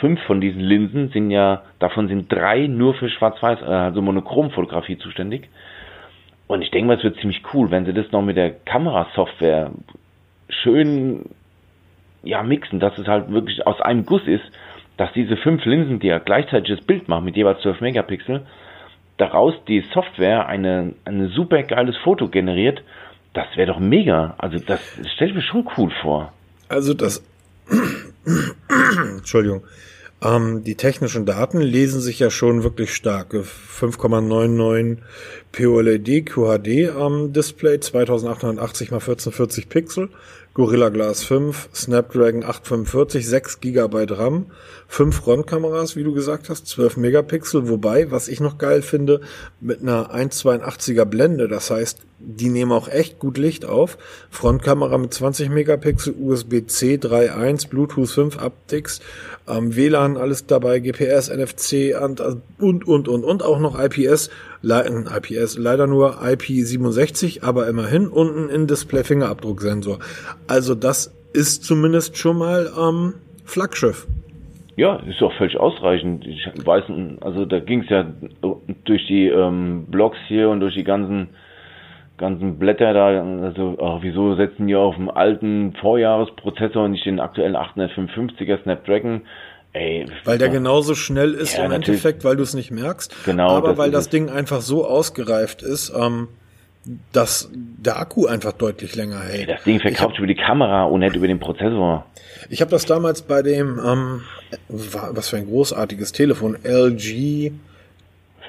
fünf von diesen Linsen sind ja, davon sind drei nur für Schwarz-Weiß, äh, also Monochromfotografie zuständig. Und ich denke mal, es wird ziemlich cool, wenn sie das noch mit der Kamerasoftware schön ja, mixen, dass es halt wirklich aus einem Guss ist, dass diese fünf Linsen, die ja gleichzeitig das Bild machen mit jeweils 12 Megapixel, daraus die Software eine, eine super geiles Foto generiert, das wäre doch mega. Also das stelle ich mir schon cool vor. Also das Entschuldigung. Ähm, die technischen Daten lesen sich ja schon wirklich stark. 5,99 POLED QHD am Display, 2880 x 1440 Pixel, Gorilla Glass 5, Snapdragon 845, 6 GB RAM, 5 Frontkameras, wie du gesagt hast, 12 Megapixel, wobei, was ich noch geil finde, mit einer 1,82er Blende, das heißt, die nehmen auch echt gut Licht auf. Frontkamera mit 20 Megapixel, USB-C 3.1, Bluetooth 5 Aptics, ähm, WLAN, alles dabei, GPS, NFC und, und, und, und, und auch noch IPS, Le IPS, leider nur IP67, aber immerhin unten in Display Fingerabdrucksensor. Also das ist zumindest schon mal ähm, Flaggschiff. Ja, ist auch völlig ausreichend. Ich weiß, also da ging es ja durch die ähm, Blogs hier und durch die ganzen ganzen Blätter da, also ach, wieso setzen die auf dem alten Vorjahresprozessor und nicht den aktuellen 855er Snapdragon? Ey, weil der genauso schnell ist ja, im. Endeffekt, weil du es nicht merkst. Genau. Aber weil das Ding einfach so ausgereift ist, ähm, dass der Akku einfach deutlich länger hält. Das Ding verkauft über die Kamera und nicht über den Prozessor. Ich habe das damals bei dem, ähm, was für ein großartiges Telefon, LG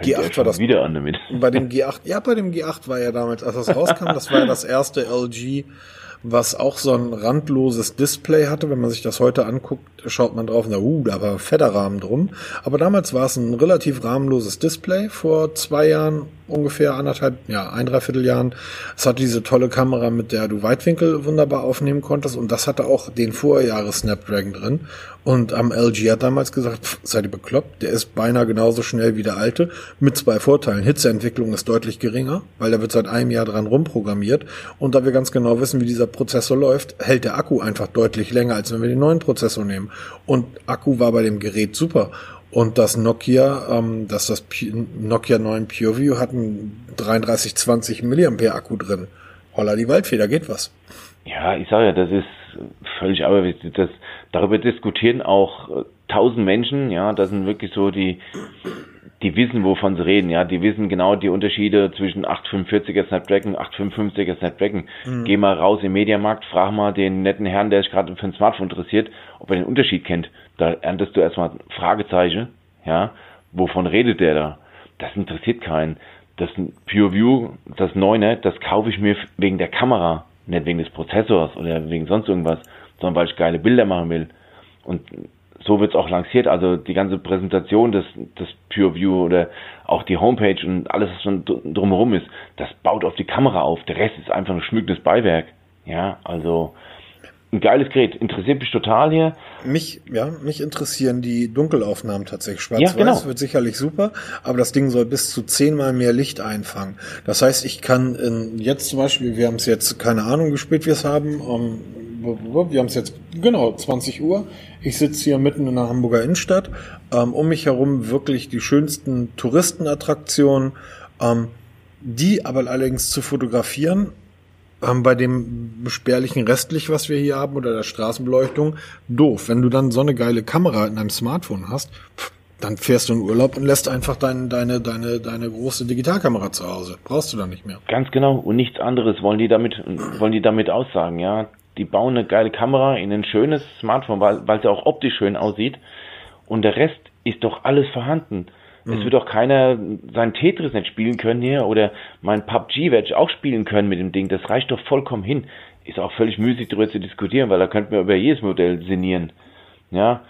G8 war das. Wieder an damit. Bei dem G8, ja, bei dem G8 war ja damals, als das rauskam, das war ja das erste LG was auch so ein randloses Display hatte. Wenn man sich das heute anguckt, schaut man drauf und sagt, uh, da war fetter Rahmen drum. Aber damals war es ein relativ rahmenloses Display vor zwei Jahren, ungefähr anderthalb, ja, ein, dreiviertel Jahren. Es hatte diese tolle Kamera, mit der du Weitwinkel wunderbar aufnehmen konntest und das hatte auch den Vorjahres Snapdragon drin. Und am LG hat damals gesagt, pff, seid ihr bekloppt, der ist beinahe genauso schnell wie der alte, mit zwei Vorteilen. Hitzeentwicklung ist deutlich geringer, weil der wird seit einem Jahr dran rumprogrammiert. Und da wir ganz genau wissen, wie dieser Prozessor läuft, hält der Akku einfach deutlich länger, als wenn wir den neuen Prozessor nehmen. Und Akku war bei dem Gerät super. Und das Nokia, ähm, das, das P Nokia 9 PureView hat einen 3320 mAh Akku drin. Holla die Waldfeder, geht was. Ja, ich sage ja, das ist völlig aber das darüber diskutieren auch äh, tausend Menschen, ja, das sind wirklich so die die wissen, wovon sie reden, ja, die wissen genau die Unterschiede zwischen 845er Snapdragon, 855er Snapdragon. Mhm. Geh mal raus im Mediamarkt, frag mal den netten Herrn, der sich gerade für ein Smartphone interessiert, ob er den Unterschied kennt. Da erntest du erstmal Fragezeichen, ja, wovon redet der da? Das interessiert keinen. Das PureView, das 9er, das kaufe ich mir wegen der Kamera, nicht wegen des Prozessors oder wegen sonst irgendwas, sondern weil ich geile Bilder machen will. Und so wird es auch lanciert. Also die ganze Präsentation des, des PureView oder auch die Homepage und alles, was schon drumherum ist, das baut auf die Kamera auf. Der Rest ist einfach ein schmückendes Beiwerk. Ja, also ein geiles Gerät. Interessiert mich total hier. Mich, ja, mich interessieren die Dunkelaufnahmen tatsächlich. Schwarz-Weiß ja, genau. wird sicherlich super, aber das Ding soll bis zu zehnmal mehr Licht einfangen. Das heißt, ich kann in, jetzt zum Beispiel, wir haben es jetzt, keine Ahnung, gespielt wir es haben, um, wir haben es jetzt, genau, 20 Uhr. Ich sitze hier mitten in der Hamburger Innenstadt. Ähm, um mich herum wirklich die schönsten Touristenattraktionen, ähm, die aber allerdings zu fotografieren, ähm, bei dem spärlichen Restlich, was wir hier haben, oder der Straßenbeleuchtung, doof. Wenn du dann so eine geile Kamera in deinem Smartphone hast, pff, dann fährst du in Urlaub und lässt einfach dein, deine, deine, deine große Digitalkamera zu Hause. Brauchst du dann nicht mehr. Ganz genau. Und nichts anderes wollen die damit, wollen die damit aussagen, ja die bauen eine geile Kamera in ein schönes Smartphone, weil, weil ja auch optisch schön aussieht. Und der Rest ist doch alles vorhanden. Mhm. Es wird auch keiner sein Tetris nicht spielen können hier oder mein PUBG werde ich auch spielen können mit dem Ding. Das reicht doch vollkommen hin. Ist auch völlig müßig darüber zu diskutieren, weil da könnten wir über jedes Modell sinnieren. Ja.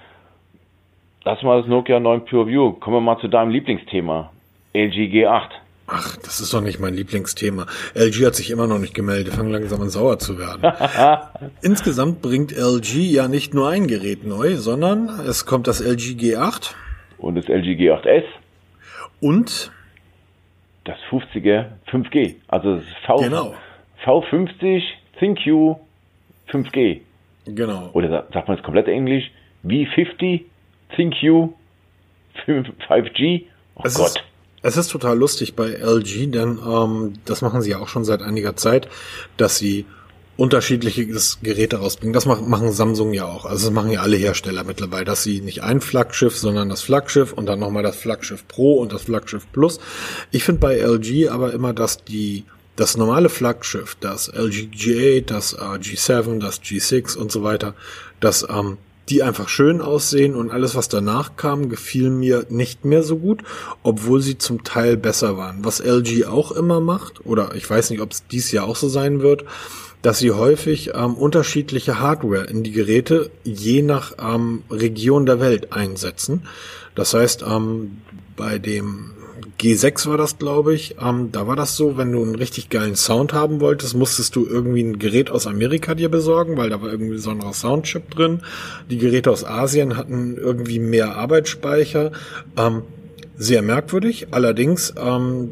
Lass mal das Nokia 9 Pure View. Kommen wir mal zu deinem Lieblingsthema. LG G8. Ach, das ist doch nicht mein Lieblingsthema. LG hat sich immer noch nicht gemeldet, fangen langsam an sauer zu werden. Insgesamt bringt LG ja nicht nur ein Gerät neu, sondern es kommt das LG G8. Und das LG G8S. Und das 50er 5G. Also das V, genau. V50 ThinQ 5G. Genau. Oder sagt man es komplett englisch? V50 ThinQ 5G. Oh es Gott. Ist, es ist total lustig bei LG, denn ähm, das machen sie ja auch schon seit einiger Zeit, dass sie unterschiedliche Geräte rausbringen. Das machen Samsung ja auch. Also das machen ja alle Hersteller mittlerweile, dass sie nicht ein Flaggschiff, sondern das Flaggschiff und dann nochmal das Flaggschiff Pro und das Flaggschiff Plus. Ich finde bei LG aber immer, dass die das normale Flaggschiff, das LG G8, das äh, G7, das G6 und so weiter, dass ähm, die einfach schön aussehen und alles, was danach kam, gefiel mir nicht mehr so gut, obwohl sie zum Teil besser waren. Was LG auch immer macht, oder ich weiß nicht, ob es dies Jahr auch so sein wird, dass sie häufig ähm, unterschiedliche Hardware in die Geräte je nach ähm, Region der Welt einsetzen. Das heißt, ähm, bei dem G6 war das, glaube ich. Ähm, da war das so, wenn du einen richtig geilen Sound haben wolltest, musstest du irgendwie ein Gerät aus Amerika dir besorgen, weil da war irgendwie ein besonderer Soundchip drin. Die Geräte aus Asien hatten irgendwie mehr Arbeitsspeicher. Ähm, sehr merkwürdig. Allerdings, ähm,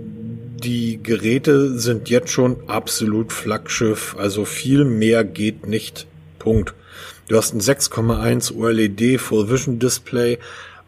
die Geräte sind jetzt schon absolut Flaggschiff. Also viel mehr geht nicht. Punkt. Du hast ein 6,1 OLED Full Vision Display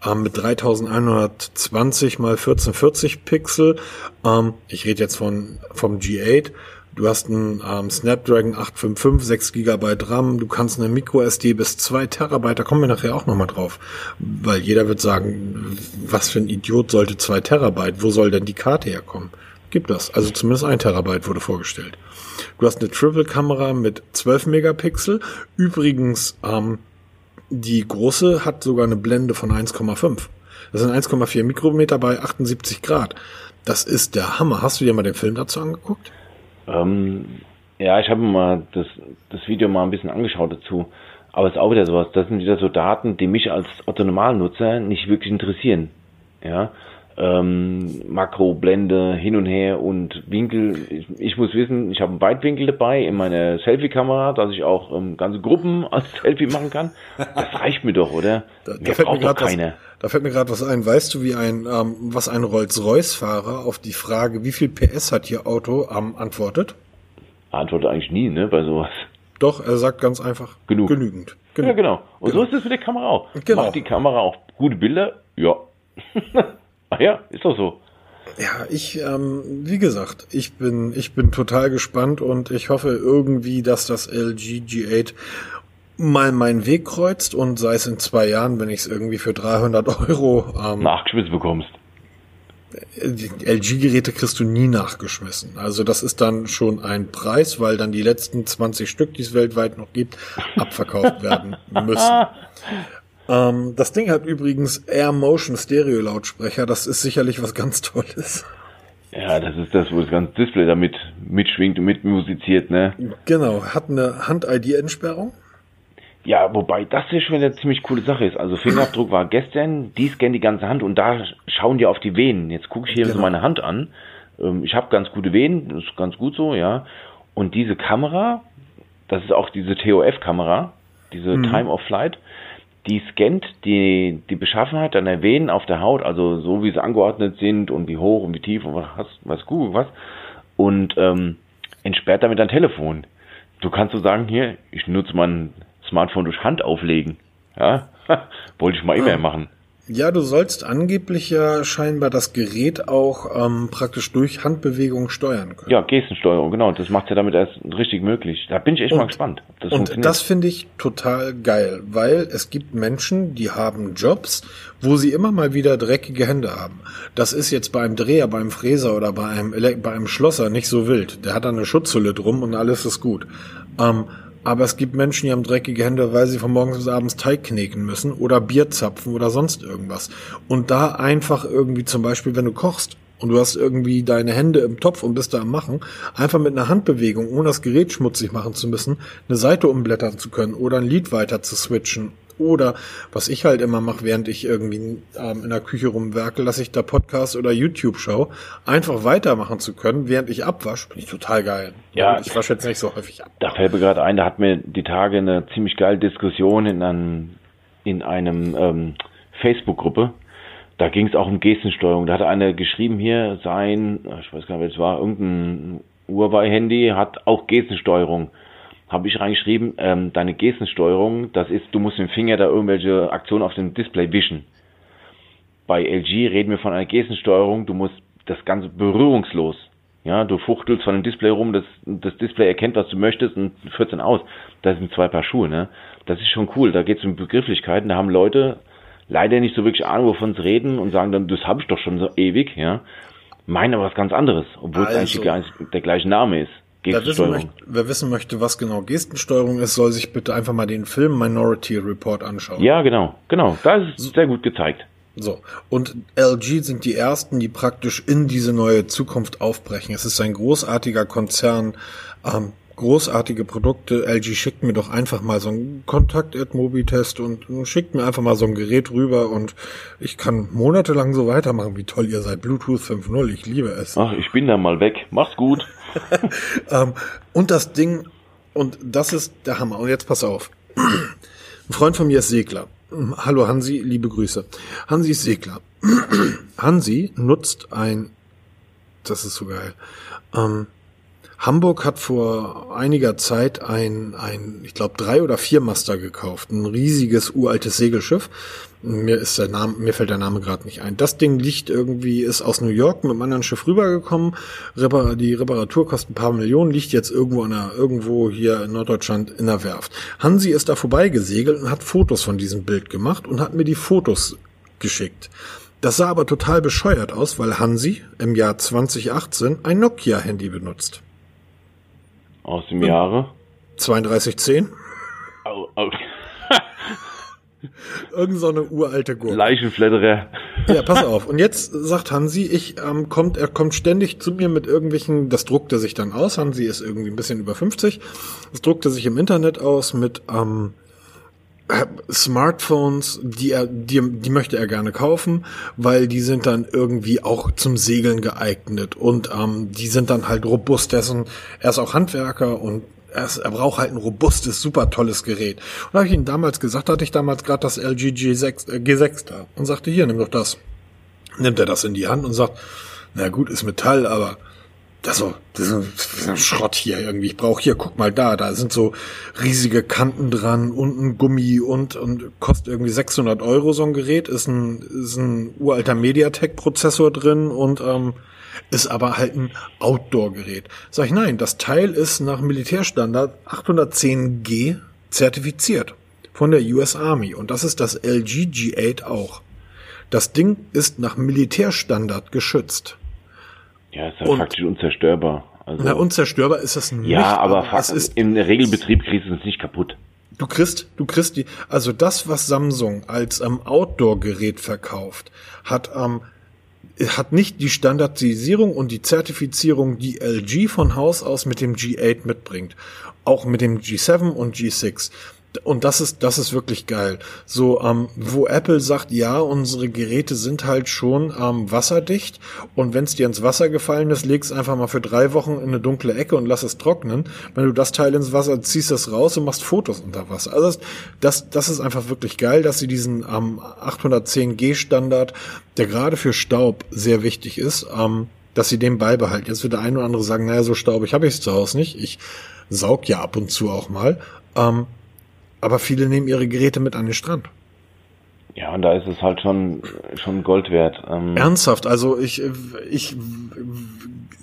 ähm, mit 3120 mal 1440 Pixel. Ähm, ich rede jetzt von vom G8. Du hast einen ähm, Snapdragon 855, 6 GB RAM, du kannst eine MicroSD bis 2 Terabyte, da kommen wir nachher auch nochmal drauf. Weil jeder wird sagen, was für ein Idiot sollte 2 Terabyte, wo soll denn die Karte herkommen? Gibt das. Also zumindest 1 Terabyte wurde vorgestellt. Du hast eine Triple-Kamera mit 12 Megapixel. Übrigens, ähm, die große hat sogar eine Blende von 1,5. Das sind 1,4 Mikrometer bei 78 Grad. Das ist der Hammer. Hast du dir mal den Film dazu angeguckt? Ähm, ja, ich habe mal das, das Video mal ein bisschen angeschaut dazu. Aber es ist auch wieder sowas. Das sind wieder so Daten, die mich als Autonomalnutzer nicht wirklich interessieren. Ja, ähm, Makroblende hin und her und Winkel. Ich, ich muss wissen, ich habe einen Weitwinkel dabei in meiner Selfie-Kamera, dass ich auch ähm, ganze Gruppen als Selfie machen kann. Das reicht mir doch, oder? Da, da fällt mir gerade was, da fällt mir gerade was ein. Weißt du, wie ein ähm, was ein Rolls-Royce-Fahrer auf die Frage, wie viel PS hat Ihr Auto, ähm, antwortet? Antwortet eigentlich nie, ne, bei sowas. Doch, er sagt ganz einfach Genug. genügend. Genug. Ja, genau. Und genau. so ist es mit der Kamera auch. Genau. Macht die Kamera auch gute Bilder? Ja. Ach ja, ist doch so. Ja, ich, ähm, wie gesagt, ich bin, ich bin total gespannt und ich hoffe irgendwie, dass das LG G8 mal meinen Weg kreuzt und sei es in zwei Jahren, wenn ich es irgendwie für 300 Euro ähm, nachgeschmissen bekommst. LG-Geräte kriegst du nie nachgeschmissen. Also das ist dann schon ein Preis, weil dann die letzten 20 Stück, die es weltweit noch gibt, abverkauft werden müssen. Ähm, das Ding hat übrigens Air Motion Stereo Lautsprecher. Das ist sicherlich was ganz Tolles. Ja, das ist das, wo das ganze Display damit mitschwingt und mitmusiziert, ne? Genau. Hat eine Hand-ID-Entsperrung. Ja, wobei das ja schon eine ziemlich coole Sache ist. Also Fingerabdruck war gestern, die scannen die ganze Hand und da schauen die auf die Venen. Jetzt gucke ich hier genau. so meine Hand an. Ähm, ich habe ganz gute Venen, das ist ganz gut so, ja. Und diese Kamera, das ist auch diese TOF-Kamera, diese mhm. Time of Flight, die scannt die, die Beschaffenheit deiner Venen auf der Haut, also so wie sie angeordnet sind und wie hoch und wie tief und was, was gut, was, und ähm, entsperrt damit dein Telefon. Du kannst so sagen, hier, ich nutze mein Smartphone durch Hand auflegen. Ja, wollte ich mal immer machen. Ja, du sollst angeblich ja scheinbar das Gerät auch ähm, praktisch durch Handbewegungen steuern können. Ja, Gestensteuerung, genau. Das macht ja damit erst richtig möglich. Da bin ich echt und, mal gespannt. Das und das finde ich total geil, weil es gibt Menschen, die haben Jobs, wo sie immer mal wieder dreckige Hände haben. Das ist jetzt beim Dreher, beim Fräser oder bei einem, bei einem Schlosser nicht so wild. Der hat da eine Schutzhülle drum und alles ist gut. Ähm, aber es gibt Menschen, die haben dreckige Hände, weil sie von morgens bis abends Teig kneten müssen oder Bier zapfen oder sonst irgendwas. Und da einfach irgendwie zum Beispiel, wenn du kochst und du hast irgendwie deine Hände im Topf und bist da am Machen, einfach mit einer Handbewegung, ohne das Gerät schmutzig machen zu müssen, eine Seite umblättern zu können oder ein Lied weiter zu switchen oder was ich halt immer mache, während ich irgendwie ähm, in der Küche rumwerke, lasse ich da Podcast oder YouTube schaue, einfach weitermachen zu können, während ich abwasche, bin ich total geil. Ja, ich wasche jetzt nicht so häufig ab. Da fällt mir gerade ein, da hat mir die Tage eine ziemlich geile Diskussion in einem, in einem ähm, Facebook-Gruppe. Da ging es auch um Gestensteuerung. Da hat einer geschrieben hier, sein, ich weiß gar nicht, wer es war, irgendein Huawei-Handy hat auch Gestensteuerung habe ich reingeschrieben, ähm, deine Gestensteuerung, das ist, du musst mit dem Finger da irgendwelche Aktionen auf dem Display wischen. Bei LG reden wir von einer Gestensteuerung, du musst das Ganze berührungslos. Ja, du fuchtelst von dem Display rum, das, das Display erkennt, was du möchtest und führt dann aus. Das sind zwei Paar Schuhe, ne? Das ist schon cool. Da geht es um Begrifflichkeiten. Da haben Leute leider nicht so wirklich Ahnung, wovon sie reden und sagen dann, das habe ich doch schon so ewig, ja. Meinen aber was ganz anderes, obwohl also. es eigentlich der gleiche Name ist. Wer wissen, möchte, wer wissen möchte, was genau Gestensteuerung ist, soll sich bitte einfach mal den Film Minority Report anschauen. Ja, genau, genau. Da ist es sehr gut gezeigt. So. Und LG sind die ersten, die praktisch in diese neue Zukunft aufbrechen. Es ist ein großartiger Konzern, ähm, großartige Produkte. LG schickt mir doch einfach mal so einen Kontakt-Ad-Mobitest und schickt mir einfach mal so ein Gerät rüber und ich kann monatelang so weitermachen. Wie toll ihr seid. Bluetooth 5.0, ich liebe es. Ach, ich bin da mal weg. Mach's gut. ähm, und das Ding, und das ist der Hammer. Und jetzt pass auf. Ein Freund von mir ist Segler. Hallo Hansi, liebe Grüße. Hansi ist Segler. Hansi nutzt ein, das ist so geil, ähm, Hamburg hat vor einiger Zeit ein, ein ich glaube, drei oder vier Master gekauft. Ein riesiges, uraltes Segelschiff. Mir ist der Name, mir fällt der Name gerade nicht ein. Das Ding liegt irgendwie, ist aus New York mit einem anderen Schiff rübergekommen. Die Reparatur kostet ein paar Millionen, liegt jetzt irgendwo in der, irgendwo hier in Norddeutschland in der Werft. Hansi ist da vorbeigesegelt und hat Fotos von diesem Bild gemacht und hat mir die Fotos geschickt. Das sah aber total bescheuert aus, weil Hansi im Jahr 2018 ein Nokia-Handy benutzt. Aus dem Jahre? 3210. Oh, oh. Irgend so eine uralte Gurke. Leichenfledderer. Ja, pass auf. Und jetzt sagt Hansi, ich ähm, kommt, er kommt ständig zu mir mit irgendwelchen, das druckt er sich dann aus. Hansi ist irgendwie ein bisschen über 50. Das druckt er sich im Internet aus mit ähm, Smartphones, die er, die, die möchte er gerne kaufen, weil die sind dann irgendwie auch zum Segeln geeignet und ähm, die sind dann halt robust. Dessen, er ist auch Handwerker und er, ist, er braucht halt ein robustes, super tolles Gerät. Und da habe ich ihm damals gesagt, hatte ich damals gerade das LG G6, äh, G6 da und sagte, hier, nimm doch das. Nimmt er das in die Hand und sagt, na gut, ist Metall, aber das so, das ist ein Schrott hier irgendwie. Ich brauche hier, guck mal da, da sind so riesige Kanten dran und ein Gummi und, und kostet irgendwie 600 Euro so ein Gerät. Ist ein, ist ein uralter Mediatek-Prozessor drin und ähm, ist aber halt ein Outdoor-Gerät. Sag ich, nein, das Teil ist nach Militärstandard 810G zertifiziert von der US Army und das ist das LG G8 auch. Das Ding ist nach Militärstandard geschützt. Ja, ist ja und, faktisch unzerstörbar. Also, na, unzerstörbar ist das nicht. Ja, aber, aber fast ist, im Regelbetrieb kriegst du es nicht kaputt. Du kriegst, du kriegst die, also das, was Samsung als ähm, Outdoor-Gerät verkauft, hat ähm, hat nicht die Standardisierung und die Zertifizierung, die LG von Haus aus mit dem G8 mitbringt. Auch mit dem G7 und G6 und das ist, das ist wirklich geil. So, ähm, wo Apple sagt, ja, unsere Geräte sind halt schon ähm, wasserdicht und wenn es dir ins Wasser gefallen ist, legst einfach mal für drei Wochen in eine dunkle Ecke und lass es trocknen. Wenn du das Teil ins Wasser ziehst, das raus und machst Fotos unter Wasser. Also das, das ist einfach wirklich geil, dass sie diesen ähm, 810G Standard, der gerade für Staub sehr wichtig ist, ähm, dass sie den beibehalten. Jetzt wird der eine oder andere sagen, naja, so staubig habe ich es zu Hause nicht. Ich saug ja ab und zu auch mal. Ähm, aber viele nehmen ihre Geräte mit an den Strand. Ja, und da ist es halt schon, schon Gold wert. Ähm Ernsthaft, also ich, ich,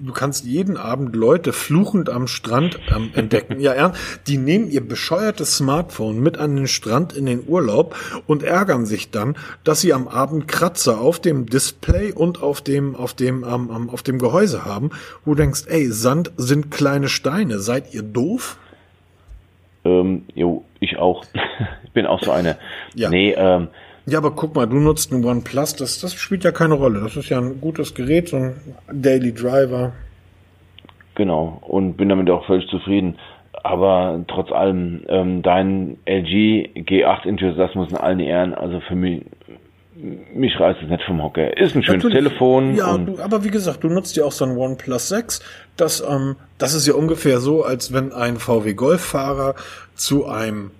du kannst jeden Abend Leute fluchend am Strand ähm, entdecken. ja, ja, die nehmen ihr bescheuertes Smartphone mit an den Strand in den Urlaub und ärgern sich dann, dass sie am Abend Kratzer auf dem Display und auf dem, auf dem, ähm, auf dem Gehäuse haben, wo du denkst, ey, Sand sind kleine Steine. Seid ihr doof? Ähm, jo, ich auch. ich bin auch so eine. Ja. Nee, ähm, ja, aber guck mal, du nutzt ein OnePlus, das, das spielt ja keine Rolle. Das ist ja ein gutes Gerät, so ein Daily Driver. Genau, und bin damit auch völlig zufrieden. Aber trotz allem, ähm, dein LG G8-Enthusiasmus in allen Ehren, also für mich, mich reißt es nicht vom Hocker. Ist ein schönes Natürlich. Telefon. Ja, du, aber wie gesagt, du nutzt ja auch so ein OnePlus 6. Das, ähm, das ist ja ungefähr so, als wenn ein VW Golf-Fahrer zu einem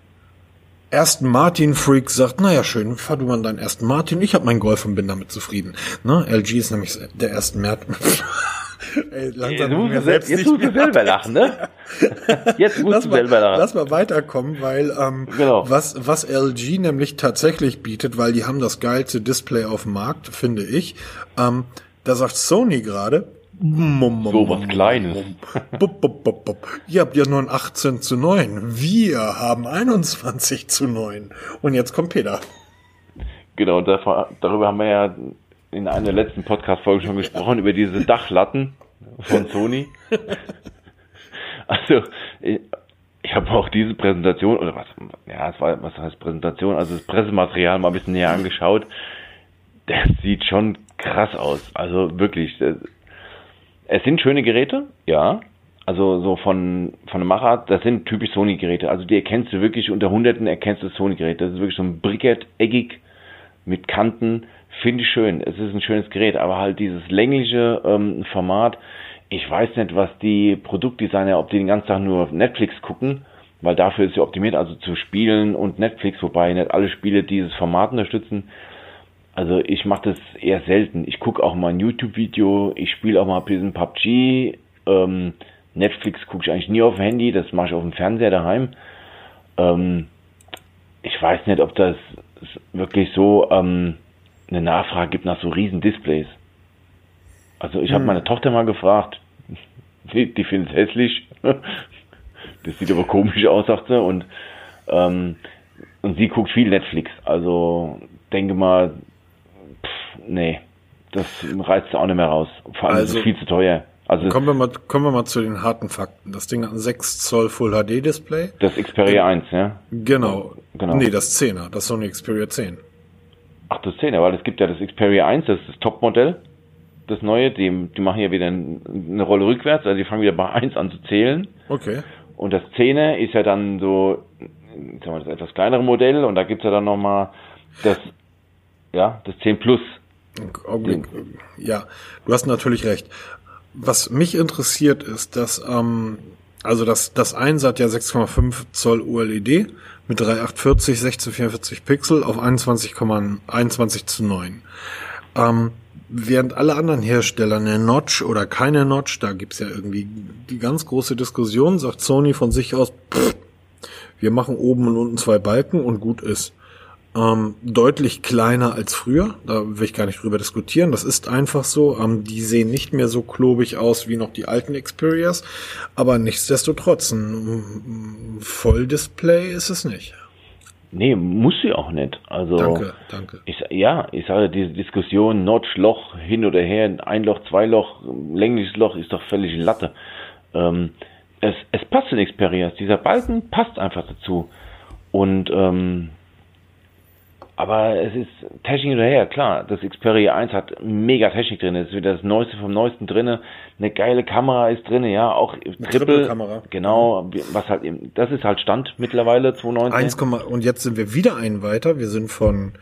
ersten Martin-Freak sagt, naja, schön, fahr du mal deinen ersten Martin, ich habe meinen Golf und bin damit zufrieden. Ne? LG ist nämlich der erste Martin. Ey, langsam du musst selbst jetzt musst du selber lachen, ne? Jetzt musst lass du mal, selber lachen. Lass mal weiterkommen, weil ähm, genau. was, was LG nämlich tatsächlich bietet, weil die haben das geilste Display auf dem Markt, finde ich. Ähm, da sagt Sony gerade, so was Kleines. Ihr habt ja nur ein 18 zu 9. Wir haben 21 zu 9. Und jetzt kommt Peter. Genau, darüber haben wir ja in einer letzten Podcast-Folge schon gesprochen, über diese Dachlatten von Sony. Also, ich, ich habe auch diese Präsentation, oder was, ja, es war, was heißt Präsentation, also das Pressematerial mal ein bisschen näher angeschaut. Das sieht schon krass aus. Also wirklich. Es sind schöne Geräte, ja. Also so von, von der Machart, das sind typisch Sony-Geräte. Also die erkennst du wirklich unter Hunderten erkennst du Sony-Gerät. Das ist wirklich so ein Brikett, eckig, mit Kanten. Finde ich schön. Es ist ein schönes Gerät, aber halt dieses längliche ähm, Format, ich weiß nicht, was die Produktdesigner, ob die den ganzen Tag nur auf Netflix gucken, weil dafür ist sie optimiert, also zu Spielen und Netflix, wobei nicht alle Spiele dieses Format unterstützen. Also ich mache das eher selten. Ich gucke auch mal ein YouTube-Video, ich spiele auch mal ein bisschen PUBG. Ähm, Netflix gucke ich eigentlich nie auf dem Handy, das mache ich auf dem Fernseher daheim. Ähm, ich weiß nicht, ob das wirklich so ähm, eine Nachfrage gibt nach so riesen Displays. Also ich habe hm. meine Tochter mal gefragt, die, die findet es hässlich. das sieht aber komisch aus, sagt sie. Und, ähm, und sie guckt viel Netflix. Also denke mal, pff, nee, das reizt auch nicht mehr raus. Vor allem also, ist es viel zu teuer. Also kommen wir, mal, kommen wir mal zu den harten Fakten. Das Ding hat ein 6 Zoll Full HD Display. Das Xperia 1, ja? Genau. genau. Nee, das 10er, das Sony Xperia 10. Ach, das 10er, weil es gibt ja das Xperia 1, das ist das Topmodell das Neue, die, die machen ja wieder eine Rolle rückwärts, also die fangen wieder bei 1 an zu zählen. Okay. Und das 10er ist ja dann so, sagen wir, das etwas kleinere Modell und da gibt es ja dann nochmal das, ja, das 10 Plus. Augenblick. Ja, du hast natürlich recht. Was mich interessiert ist, dass, ähm, also das, das 1 hat ja 6,5 Zoll OLED mit 3840, 1644 Pixel auf 21,21 zu 9. Ähm, während alle anderen Hersteller eine Notch oder keine Notch, da gibt's ja irgendwie die ganz große Diskussion, sagt Sony von sich aus, pff, wir machen oben und unten zwei Balken und gut ist. Ähm, deutlich kleiner als früher, da will ich gar nicht drüber diskutieren, das ist einfach so. Ähm, die sehen nicht mehr so klobig aus wie noch die alten Xperias, aber nichtsdestotrotz, ein Volldisplay ist es nicht. Nee, muss sie auch nicht. Also, danke, danke. Ich, ja, ich sage, diese Diskussion, Notch, Loch, hin oder her, ein Loch, zwei Loch, längliches Loch, ist doch völlig Latte. Ähm, es, es passt in Xperias. Dieser Balken passt einfach dazu. Und ähm, aber es ist Technik hinterher, klar. Das Xperia 1 hat mega Technik drin. Es ist wieder das Neueste vom Neuesten drin. Eine geile Kamera ist drin, ja, auch Triple. Kamera. Genau, was halt eben, das ist halt Stand mittlerweile 219. 1, und jetzt sind wir wieder einen weiter. Wir sind von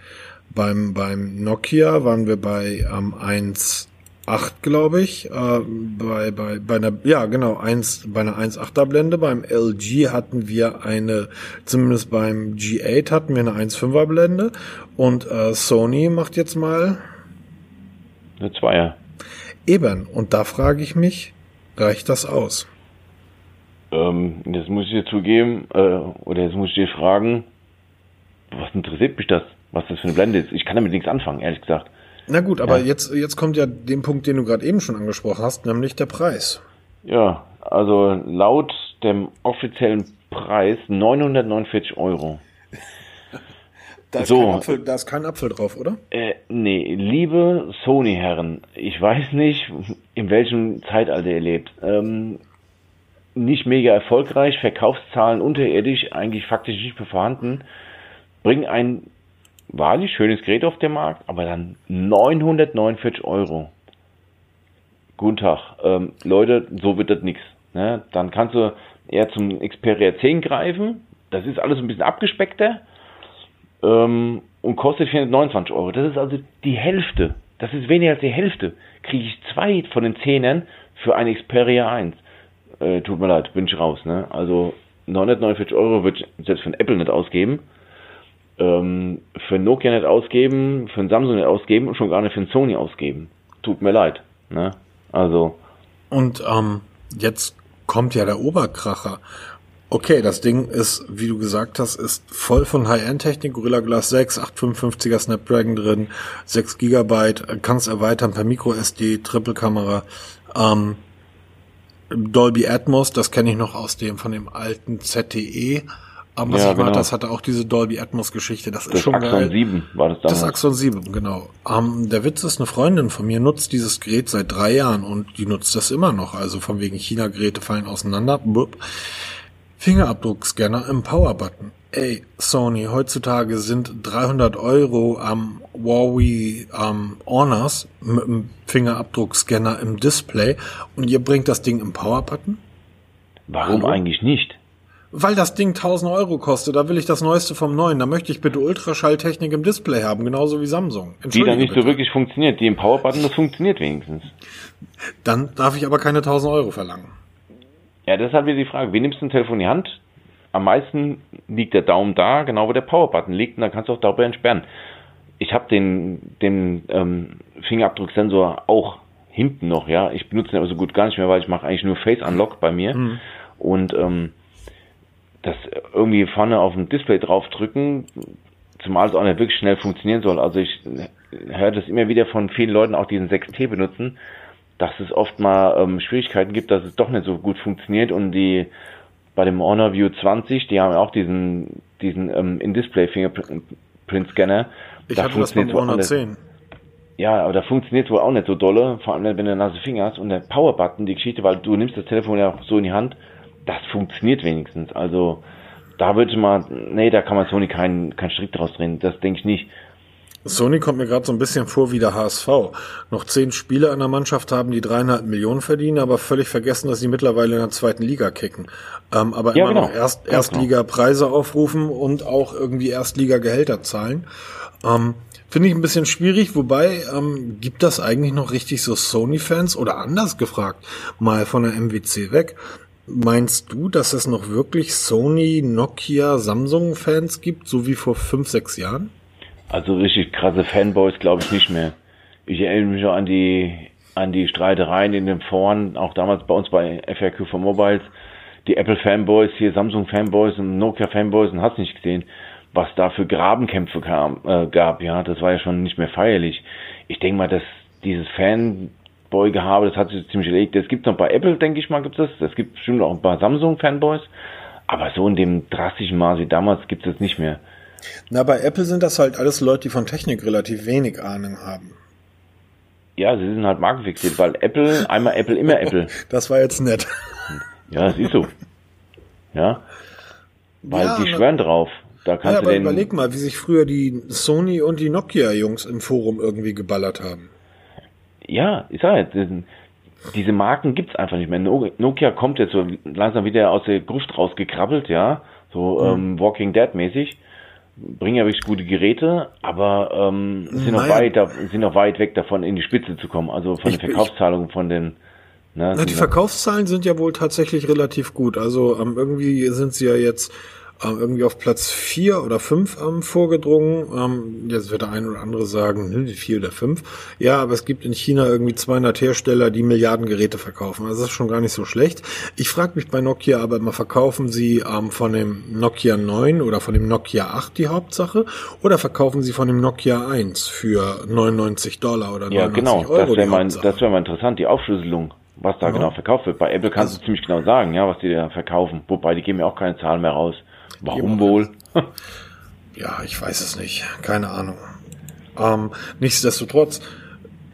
beim beim Nokia waren wir bei ähm, 1 8, glaube ich, äh, bei, bei, bei einer, ja genau, 1, bei einer 1,8er Blende. Beim LG hatten wir eine, zumindest beim G8 hatten wir eine 1,5er Blende. Und äh, Sony macht jetzt mal eine Zweier. Eben, und da frage ich mich, reicht das aus? Ähm, das muss ich dir zugeben, äh, oder jetzt muss ich dir fragen, was interessiert mich das, was das für eine Blende ist? Ich kann damit nichts anfangen, ehrlich gesagt. Na gut, aber ja. jetzt, jetzt kommt ja den Punkt, den du gerade eben schon angesprochen hast, nämlich der Preis. Ja, also laut dem offiziellen Preis 949 Euro. Da ist, so, kein Apfel, da ist kein Apfel drauf, oder? Äh, nee, liebe Sony-Herren, ich weiß nicht, in welchem Zeitalter ihr lebt. Ähm, nicht mega erfolgreich, Verkaufszahlen unterirdisch, eigentlich faktisch nicht mehr vorhanden. Bring ein wahrlich schönes Gerät auf dem Markt, aber dann 949 Euro. Guten Tag. Ähm, Leute, so wird das nichts. Ne? Dann kannst du eher zum Xperia 10 greifen. Das ist alles ein bisschen abgespeckter ähm, und kostet 429 Euro. Das ist also die Hälfte. Das ist weniger als die Hälfte. Kriege ich zwei von den Zehnern für ein Xperia 1. Äh, tut mir leid, bin ich raus. Ne? Also 949 Euro würde ich selbst ein Apple nicht ausgeben ähm, für ein Nokia nicht ausgeben, für ein Samsung nicht ausgeben und schon gar nicht für ein Sony ausgeben. Tut mir leid. Ne? Also. Und ähm, jetzt kommt ja der Oberkracher. Okay, das Ding ist, wie du gesagt hast, ist voll von High-End-Technik, Gorilla Glass 6, 855er Snapdragon drin, 6 Gigabyte, kannst erweitern per Micro SD, Triple-Kamera, ähm, Dolby Atmos, das kenne ich noch aus dem, von dem alten ZTE, Aber was ja, ich genau. das hatte auch diese Dolby Atmos Geschichte. Das, das ist schon Axon geil. 7 war das damals. Das Axon 7, genau. Ähm, der Witz ist, eine Freundin von mir nutzt dieses Gerät seit drei Jahren und die nutzt das immer noch. Also von wegen China-Geräte fallen auseinander. Bup. Fingerabdruckscanner im Power-Button. Ey, Sony, heutzutage sind 300 Euro am Huawei ähm, Honors mit dem Fingerabdruckscanner im Display und ihr bringt das Ding im Power-Button? Warum Hallo? eigentlich nicht? Weil das Ding 1000 Euro kostet, da will ich das Neueste vom Neuen. Da möchte ich bitte Ultraschalltechnik im Display haben, genauso wie Samsung. Die dann nicht bitte. so wirklich funktioniert. Die im Power-Button, das funktioniert wenigstens. Dann darf ich aber keine 1000 Euro verlangen. Ja, das ist halt wieder die Frage. Wie nimmst du ein Telefon in die Hand? Am meisten liegt der Daumen da, genau wo der Power-Button liegt, und dann kannst du auch darüber entsperren. Ich habe den, den ähm, Fingerabdrucksensor auch hinten noch, ja. Ich benutze den aber so gut gar nicht mehr, weil ich mache eigentlich nur Face Unlock bei mir. Mhm. Und ähm, das irgendwie vorne auf dem Display draufdrücken, zumal es auch nicht wirklich schnell funktionieren soll. Also ich höre das immer wieder von vielen Leuten, auch diesen 6T benutzen, dass es oft mal ähm, Schwierigkeiten gibt, dass es doch nicht so gut funktioniert und die bei dem Honor View 20, die haben ja auch diesen diesen ähm, In-Display Fingerprint Scanner. Ich da hatte das beim Honor 10. Ja, aber da funktioniert wohl auch nicht so dolle, vor allem wenn du nasse Finger hast und der Power Button, die Geschichte, weil du nimmst das Telefon ja so in die Hand das funktioniert wenigstens. Also da würde ich mal, nee, da kann man Sony keinen keinen Strick draus drehen. Das denke ich nicht. Sony kommt mir gerade so ein bisschen vor wie der HSV. Noch zehn Spieler in der Mannschaft haben, die dreieinhalb Millionen verdienen, aber völlig vergessen, dass sie mittlerweile in der zweiten Liga kicken. Ähm, aber ja, immer genau. noch Erst, genau. Erstliga-Preise aufrufen und auch irgendwie Erstliga-Gehälter zahlen. Ähm, Finde ich ein bisschen schwierig, wobei ähm, gibt das eigentlich noch richtig so Sony-Fans oder anders gefragt, mal von der MWC weg. Meinst du, dass es noch wirklich Sony, Nokia, Samsung-Fans gibt, so wie vor fünf, sechs Jahren? Also richtig krasse Fanboys glaube ich nicht mehr. Ich erinnere mich noch an die, an die Streitereien in den Foren, auch damals bei uns bei FRQ for Mobiles, die Apple-Fanboys, hier Samsung-Fanboys und Nokia-Fanboys und hast nicht gesehen, was da für Grabenkämpfe kam, äh, gab. Ja, das war ja schon nicht mehr feierlich. Ich denke mal, dass dieses Fan Boy-Gehabe, das hat sich ziemlich erlegt. Es gibt noch bei Apple, denke ich mal, gibt es das. Es gibt bestimmt auch ein paar Samsung-Fanboys. Aber so in dem drastischen Maße wie damals gibt es das nicht mehr. Na, bei Apple sind das halt alles Leute, die von Technik relativ wenig Ahnung haben. Ja, sie sind halt markenfixiert, weil Apple, einmal Apple, immer Apple. Das war jetzt nett. Ja, das ist so. Ja. Weil ja, die schwören drauf. Da kannst ja, du aber den überleg mal, wie sich früher die Sony und die Nokia-Jungs im Forum irgendwie geballert haben ja, ich sage jetzt, diese Marken gibt's einfach nicht mehr. Nokia kommt jetzt so langsam wieder aus der Gruft rausgekrabbelt, ja, so mhm. ähm, Walking Dead mäßig. Bringen ja wirklich gute Geräte, aber ähm, sind, noch weit, sind noch weit weg davon, in die Spitze zu kommen. Also von ich, den Verkaufszahlungen, von den Ne, Na, die Verkaufszahlen sind ja wohl tatsächlich relativ gut. Also ähm, irgendwie sind sie ja jetzt ähm, irgendwie auf Platz vier oder fünf ähm, vorgedrungen. Ähm, jetzt wird der eine oder andere sagen, ne, vier oder fünf. Ja, aber es gibt in China irgendwie 200 Hersteller, die Milliarden Geräte verkaufen. Also das ist schon gar nicht so schlecht. Ich frage mich bei Nokia aber immer, verkaufen sie ähm, von dem Nokia 9 oder von dem Nokia 8 die Hauptsache oder verkaufen sie von dem Nokia 1 für 99 Dollar oder 99 ja, genau. Euro? Das wäre mal, das wäre mal interessant, die Aufschlüsselung was da ja. genau verkauft wird. Bei Apple kannst also, du ziemlich genau sagen, ja, was die da verkaufen. Wobei, die geben ja auch keine Zahlen mehr raus. Warum wohl? ja, ich weiß es nicht. Keine Ahnung. Ähm, nichtsdestotrotz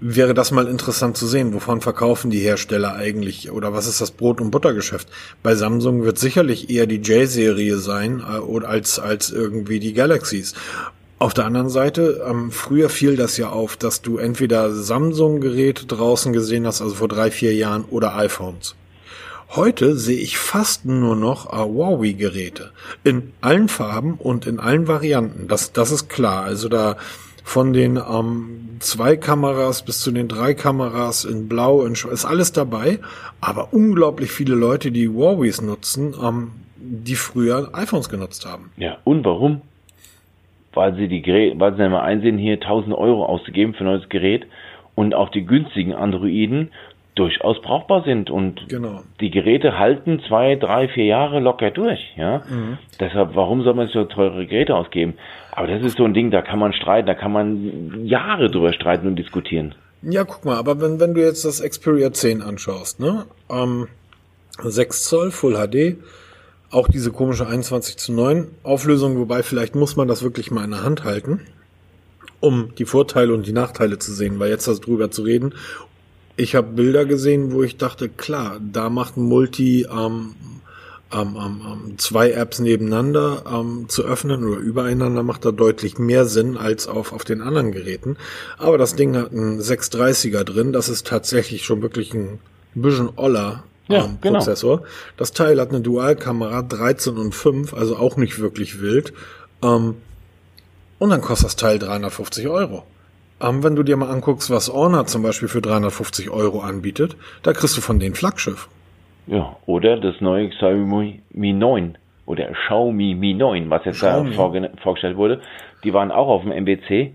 wäre das mal interessant zu sehen, wovon verkaufen die Hersteller eigentlich oder was ist das Brot- und Buttergeschäft? Bei Samsung wird sicherlich eher die J-Serie sein äh, als, als irgendwie die Galaxies. Auf der anderen Seite, ähm, früher fiel das ja auf, dass du entweder Samsung-Geräte draußen gesehen hast, also vor drei, vier Jahren, oder iPhones. Heute sehe ich fast nur noch Huawei-Geräte. In allen Farben und in allen Varianten. Das, das ist klar. Also da von den ähm, zwei Kameras bis zu den drei Kameras in Blau in ist alles dabei. Aber unglaublich viele Leute, die Huawei's nutzen, ähm, die früher iPhones genutzt haben. Ja, und warum? Weil sie die Geräte, weil sie einmal einsehen, hier 1000 Euro auszugeben für ein neues Gerät und auch die günstigen Androiden durchaus brauchbar sind und genau. die Geräte halten zwei, drei, vier Jahre locker durch, ja. Mhm. Deshalb, warum soll man so teure Geräte ausgeben? Aber das ist so ein Ding, da kann man streiten, da kann man Jahre drüber streiten und diskutieren. Ja, guck mal, aber wenn, wenn du jetzt das Xperia 10 anschaust, ne, ähm, 6 Zoll Full HD, Auch diese komische 21 zu 9 Auflösung, wobei vielleicht muss man das wirklich mal in der Hand halten, um die Vorteile und die Nachteile zu sehen, weil jetzt darüber zu reden. Ich habe Bilder gesehen, wo ich dachte, klar, da macht ein Multi ähm, ähm, ähm, zwei Apps nebeneinander ähm, zu öffnen oder übereinander macht da deutlich mehr Sinn als auf, auf den anderen Geräten. Aber das Ding hat einen 630er drin. Das ist tatsächlich schon wirklich ein bisschen oller ja, ähm, genau. Prozessor. Das Teil hat eine Dualkamera 13 und 5, also auch nicht wirklich wild. Ähm, und dann kostet das Teil 350 Euro. Ähm, wenn du dir mal anguckst, was Honor zum Beispiel für 350 Euro anbietet, da kriegst du von denen Flaggschiff. Ja, oder das neue Xiaomi Mi 9 oder Xiaomi Mi 9, was jetzt Xiaomi. da vorgestellt wurde. Die waren auch auf dem MBC,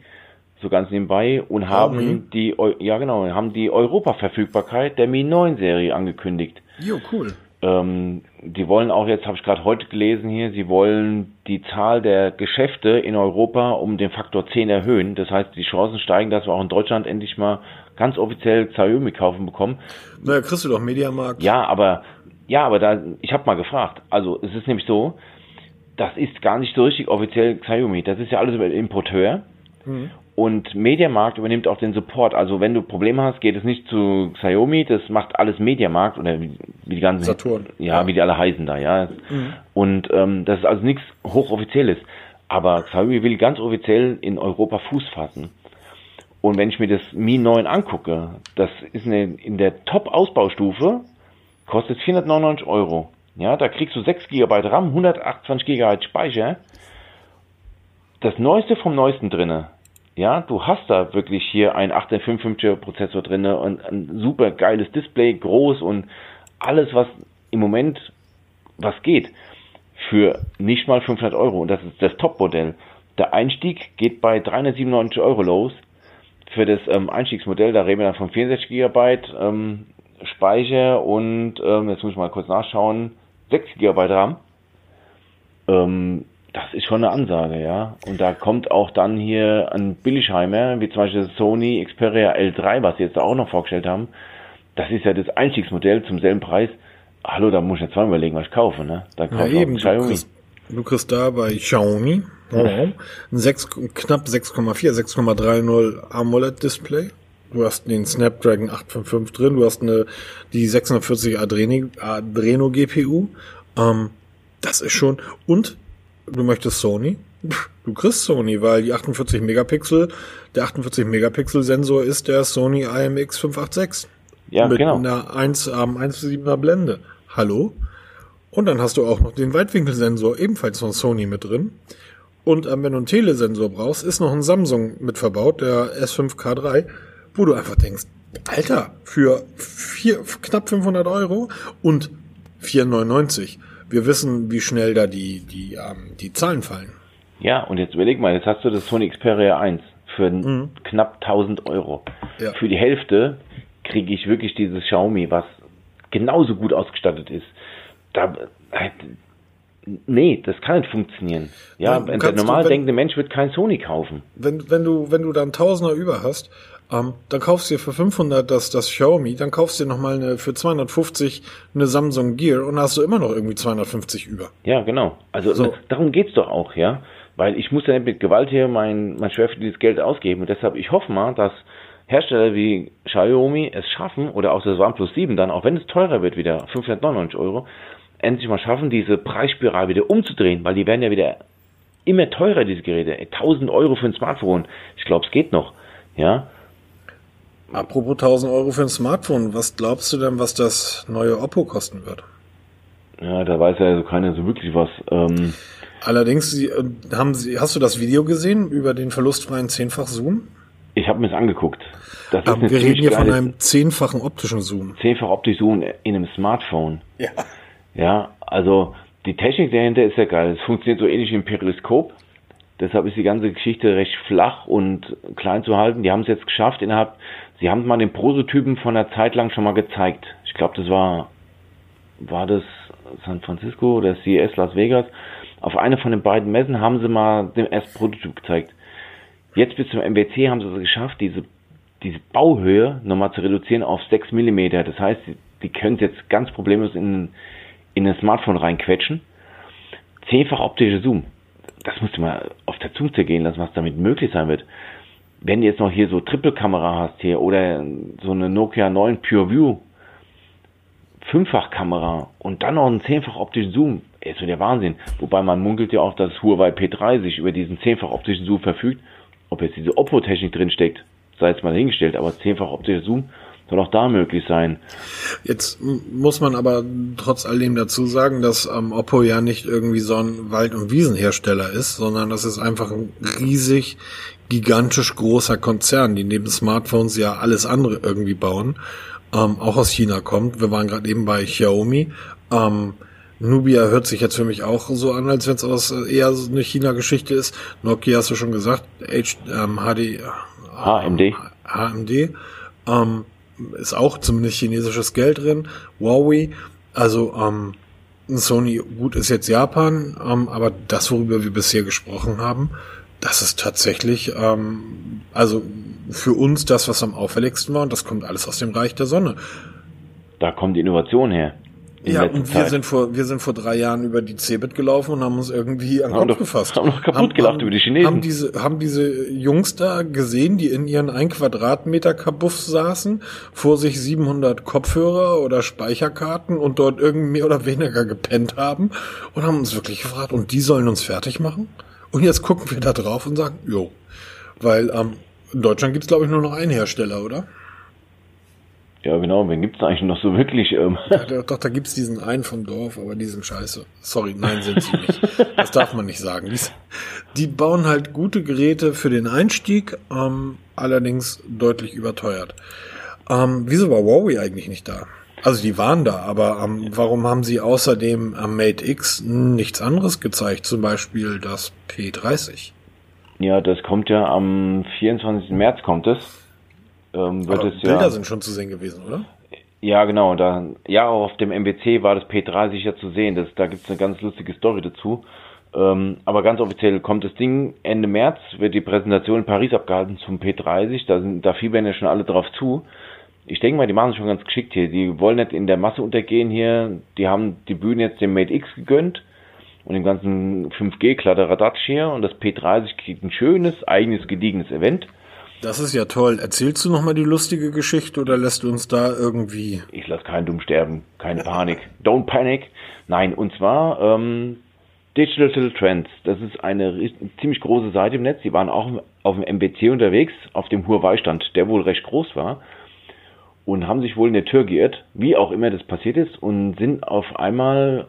so ganz nebenbei, und haben Xiaomi. die, ja genau, haben die Europa-Verfügbarkeit der Mi 9 Serie angekündigt. Jo, cool. Ähm, die wollen auch jetzt, habe ich gerade heute gelesen hier, sie wollen die Zahl der Geschäfte in Europa um den Faktor 10 erhöhen. Das heißt, die Chancen steigen, dass wir auch in Deutschland endlich mal ganz offiziell Xiaomi kaufen bekommen. Naja, kriegst du doch Mediamarkt. Ja, aber ja, aber da ich habe mal gefragt. Also es ist nämlich so, das ist gar nicht so richtig offiziell Xiaomi. Das ist ja alles über den Importeur. Mhm. Und Mediamarkt übernimmt auch den Support. Also wenn du Probleme hast, geht es nicht zu Xiaomi, das macht alles Mediamarkt oder wie, wie die ganzen Saturn. Ja, ja, wie die alle heißen da, ja. Mhm. Und ähm, das ist also nichts hochoffizielles. Aber Xiaomi will ganz offiziell in Europa Fuß fassen. Und wenn ich mir das Mi 9 angucke, das ist eine, in der Top-Ausbaustufe, kostet 499 Euro. Ja, da kriegst du 6 GB RAM, 128 GB Speicher. Das Neueste vom Neuesten drinne. Ja, du hast da wirklich hier ein 855er Prozessor drinne und ein super geiles Display, groß und alles, was im Moment was geht, für nicht mal 500 Euro. Und das ist das Top-Modell. Der Einstieg geht bei 397 Euro los für das ähm, Einstiegsmodell, da reden wir dann von 64 GB ähm, Speicher und ähm, jetzt muss ich mal kurz nachschauen, 6 GB RAM. Ähm, das ist schon eine Ansage, ja. Und da kommt auch dann hier ein Billigheimer, wie zum Beispiel das Sony Xperia L3, was sie jetzt auch noch vorgestellt haben. Das ist ja das Einstiegsmodell zum selben Preis. Hallo, da muss ich jetzt zweimal überlegen, was ich kaufe, ne? Da kaufe ja, eben, Xiaomi. Du kriegst, du kriegst da bei Xiaomi Oh. 6, knapp 6,4, 6,30 AMOLED-Display. Du hast den Snapdragon 855 drin, du hast eine, die 640 Adreno, Adreno GPU. Ähm, das ist schon, und du möchtest Sony? Du kriegst Sony, weil die 48 Megapixel, der 48 Megapixel Sensor ist der Sony IMX 586. Ja, mit genau. einer 1, ähm, 1,7er Blende. Hallo? Und dann hast du auch noch den Weitwinkelsensor ebenfalls von Sony mit drin. Und ähm, wenn du einen Telesensor brauchst, ist noch ein Samsung mit verbaut, der S5K3, wo du einfach denkst, Alter, für vier, knapp 500 Euro und 4,99. Wir wissen, wie schnell da die, die, ähm, die Zahlen fallen. Ja, und jetzt überleg mal, jetzt hast du das Sony Xperia 1 für mhm. knapp 1000 Euro. Ja. Für die Hälfte kriege ich wirklich dieses Xiaomi, was genauso gut ausgestattet ist. Da, Nee, das kann nicht funktionieren. Ja, der normal du, wenn, denkende Mensch wird kein Sony kaufen. Wenn, wenn du, wenn du dann Tausender über hast, ähm, dann kaufst du dir für 500 das, das Xiaomi, dann kaufst du dir nochmal eine, für 250 eine Samsung Gear und hast du immer noch irgendwie 250 über. Ja, genau. Also so. darum geht's doch auch, ja. Weil ich muss ja nicht mit Gewalt hier mein, mein schwerfälliges Geld ausgeben und deshalb, ich hoffe mal, dass Hersteller wie Xiaomi es schaffen oder auch das OnePlus 7 dann, auch wenn es teurer wird wieder, 599 Euro, endlich mal schaffen, diese Preisspirale wieder umzudrehen, weil die werden ja wieder immer teurer, diese Geräte. 1000 Euro für ein Smartphone. Ich glaube, es geht noch. Ja. Apropos 1000 Euro für ein Smartphone, was glaubst du denn, was das neue Oppo kosten wird? Ja, da weiß ja also keiner so wirklich was. Ähm Allerdings, Sie, äh, haben Sie, hast du das Video gesehen über den verlustfreien zehnfach Zoom? Ich habe mir es angeguckt. Das ist wir reden hier von einem zehnfachen optischen Zoom. Zehnfach optischen Zoom in einem Smartphone. Ja. Ja, also die Technik dahinter ist ja geil. Es funktioniert so ähnlich wie ein Periskop. Deshalb ist die ganze Geschichte recht flach und klein zu halten. Die haben es jetzt geschafft innerhalb, sie haben mal den Prototypen von einer Zeit lang schon mal gezeigt. Ich glaube, das war, war das San Francisco oder CES Las Vegas. Auf einer von den beiden Messen haben sie mal den ersten Prototyp gezeigt. Jetzt bis zum MWC haben sie es geschafft, diese, diese Bauhöhe nochmal zu reduzieren auf 6 Millimeter. Das heißt, die, können es jetzt ganz problemlos in, in ein Smartphone reinquetschen. zehnfach optische Zoom. Das musst du mal auf der Zunge zergehen lassen, was damit möglich sein wird. Wenn du jetzt noch hier so Triple-Kamera hast hier oder so eine Nokia 9 Pure View, Fünffach-Kamera und dann noch einen zehnfach optischen Zoom, ist so der Wahnsinn. Wobei man munkelt ja auch, dass Huawei P30 über diesen zehnfach optischen Zoom verfügt. Ob jetzt diese Oppo-Technik drin steckt, sei jetzt mal hingestellt, aber zehnfach optischer Zoom soll auch da möglich sein. Jetzt muss man aber trotz alledem dazu sagen, dass ähm, Oppo ja nicht irgendwie so ein Wald- und Wiesenhersteller ist, sondern das ist einfach ein riesig, gigantisch großer Konzern, die neben Smartphones ja alles andere irgendwie bauen, ähm, auch aus China kommt. Wir waren gerade eben bei Xiaomi. Ähm, Nubia hört sich jetzt für mich auch so an, als wenn es aus äh, eher so eine China-Geschichte ist. Nokia hast du schon gesagt, H, ähm, HD, HMD. HMD. Ähm, ist auch zumindest chinesisches Geld drin. Huawei, also ähm, Sony, gut ist jetzt Japan, ähm, aber das, worüber wir bisher gesprochen haben, das ist tatsächlich, ähm, also für uns das, was am auffälligsten war, und das kommt alles aus dem Reich der Sonne. Da kommt die Innovation her. Ja, und wir Zeit. sind vor, wir sind vor drei Jahren über die Cebit gelaufen und haben uns irgendwie an den Kopf doch, gefasst. Haben noch kaputt haben, gelacht haben, über die Chinesen. Haben diese, haben diese Jungs da gesehen, die in ihren ein Quadratmeter Kabuff saßen, vor sich 700 Kopfhörer oder Speicherkarten und dort irgendwie mehr oder weniger gepennt haben und haben uns wirklich gefragt, und die sollen uns fertig machen? Und jetzt gucken wir da drauf und sagen, jo. Weil ähm, in Deutschland gibt's glaube ich nur noch einen Hersteller, oder? Ja, genau, wen gibt's eigentlich noch so wirklich? Ähm? Ja, doch, da gibt's diesen einen vom Dorf, aber die sind scheiße. Sorry, nein, sind sie nicht. Das darf man nicht sagen. Die, die bauen halt gute Geräte für den Einstieg, ähm, allerdings deutlich überteuert. Ähm, wieso war Huawei eigentlich nicht da? Also die waren da, aber ähm, warum haben sie außerdem am Mate X nichts anderes gezeigt? Zum Beispiel das P30. Ja, das kommt ja am 24. März kommt es ähm, wird Aber es Bilder ja. sind schon zu sehen gewesen, oder? Ja, genau. Da, ja, auf dem MBC war das P30 ja zu sehen. Das, da gibt's eine ganz lustige Story dazu. Ähm, aber ganz offiziell kommt das Ding Ende März, wird die Präsentation in Paris abgehalten zum P30. Da, sind, da fiebern ja schon alle drauf zu. Ich denke mal, die machen es schon ganz geschickt hier. Die wollen nicht in der Masse untergehen hier. Die haben die Bühne jetzt dem Mate X gegönnt und dem ganzen 5G-Kladderadatsch hier. Und das P30 kriegt ein schönes, eigenes, gediegenes Event. Das ist ja toll. Erzählst du nochmal die lustige Geschichte oder lässt du uns da irgendwie... Ich lasse keinen dumm sterben. Keine Panik. Don't panic. Nein, und zwar ähm, Digital Trends. Das ist eine ziemlich große Seite im Netz. Die waren auch auf dem MBC unterwegs, auf dem Huawei-Stand, der wohl recht groß war. Und haben sich wohl in der Tür geirrt, wie auch immer das passiert ist, und sind auf einmal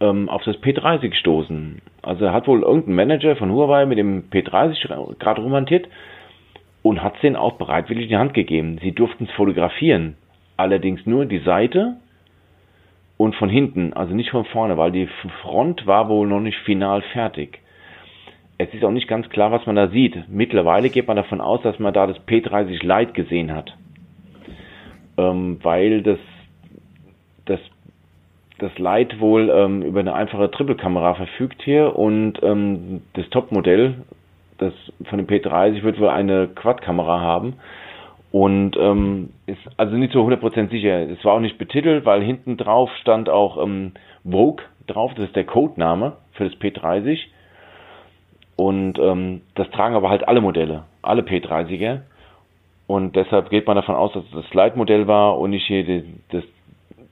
ähm, auf das P30 gestoßen. Also hat wohl irgendein Manager von Huawei mit dem P30 gerade romantiert und hat es denen auch bereitwillig in die Hand gegeben. Sie durften es fotografieren, allerdings nur die Seite und von hinten, also nicht von vorne, weil die Front war wohl noch nicht final fertig. Es ist auch nicht ganz klar, was man da sieht. Mittlerweile geht man davon aus, dass man da das P30 Lite gesehen hat, ähm, weil das, das, das Lite wohl ähm, über eine einfache Triple-Kamera verfügt hier und ähm, das Topmodell das von dem P30 wird wohl eine Quad-Kamera haben und ähm, ist also nicht so 100% sicher. Es war auch nicht betitelt, weil hinten drauf stand auch ähm, Vogue drauf, das ist der Codename für das P30 und ähm, das tragen aber halt alle Modelle, alle P30er und deshalb geht man davon aus, dass es das Slide-Modell war und nicht hier die, das,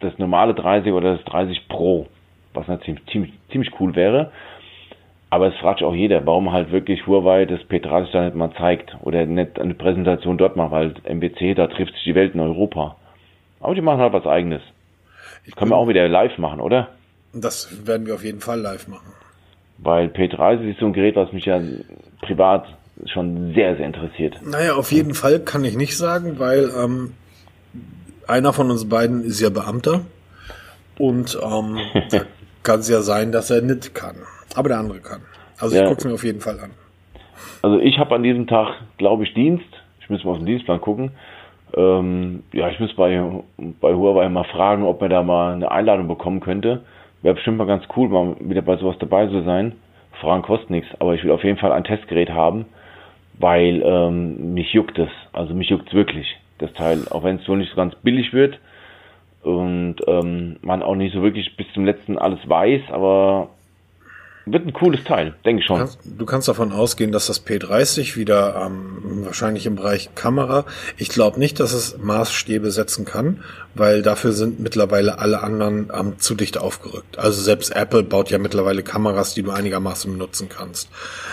das normale 30 oder das 30 Pro, was natürlich ziemlich, ziemlich cool wäre. Aber es fragt sich auch jeder, warum halt wirklich Huawei das P30 da nicht mal zeigt oder nicht eine Präsentation dort macht, weil MBC, da trifft sich die Welt in Europa. Aber die machen halt was eigenes. Das können wir auch wieder live machen, oder? Das werden wir auf jeden Fall live machen. Weil P30 ist so ein Gerät, was mich ja privat schon sehr, sehr interessiert. Naja, auf jeden Fall kann ich nicht sagen, weil ähm, einer von uns beiden ist ja Beamter und ähm, kann es ja sein, dass er nicht kann. Aber der andere kann. Also ja. ich gucke es mir auf jeden Fall an. Also ich habe an diesem Tag, glaube ich, Dienst. Ich muss mal auf den Dienstplan gucken. Ähm, ja, ich muss bei, bei Huawei mal fragen, ob man da mal eine Einladung bekommen könnte. Wäre bestimmt mal ganz cool, mal wieder bei sowas dabei zu sein. Fragen kostet nichts, aber ich will auf jeden Fall ein Testgerät haben, weil ähm, mich juckt es. Also mich juckt es wirklich, das Teil. Auch wenn es wohl nicht so ganz billig wird und ähm, man auch nicht so wirklich bis zum letzten alles weiß, aber wird ein cooles Teil, denke ich schon. Du kannst, davon ausgehen, dass das P30 wieder ähm, wahrscheinlich im Bereich Kamera, ich glaube nicht, dass es Maßstäbe setzen kann, weil dafür sind mittlerweile alle anderen ähm, zu dicht aufgerückt. Also selbst Apple baut ja mittlerweile Kameras, die du einigermaßen benutzen kannst.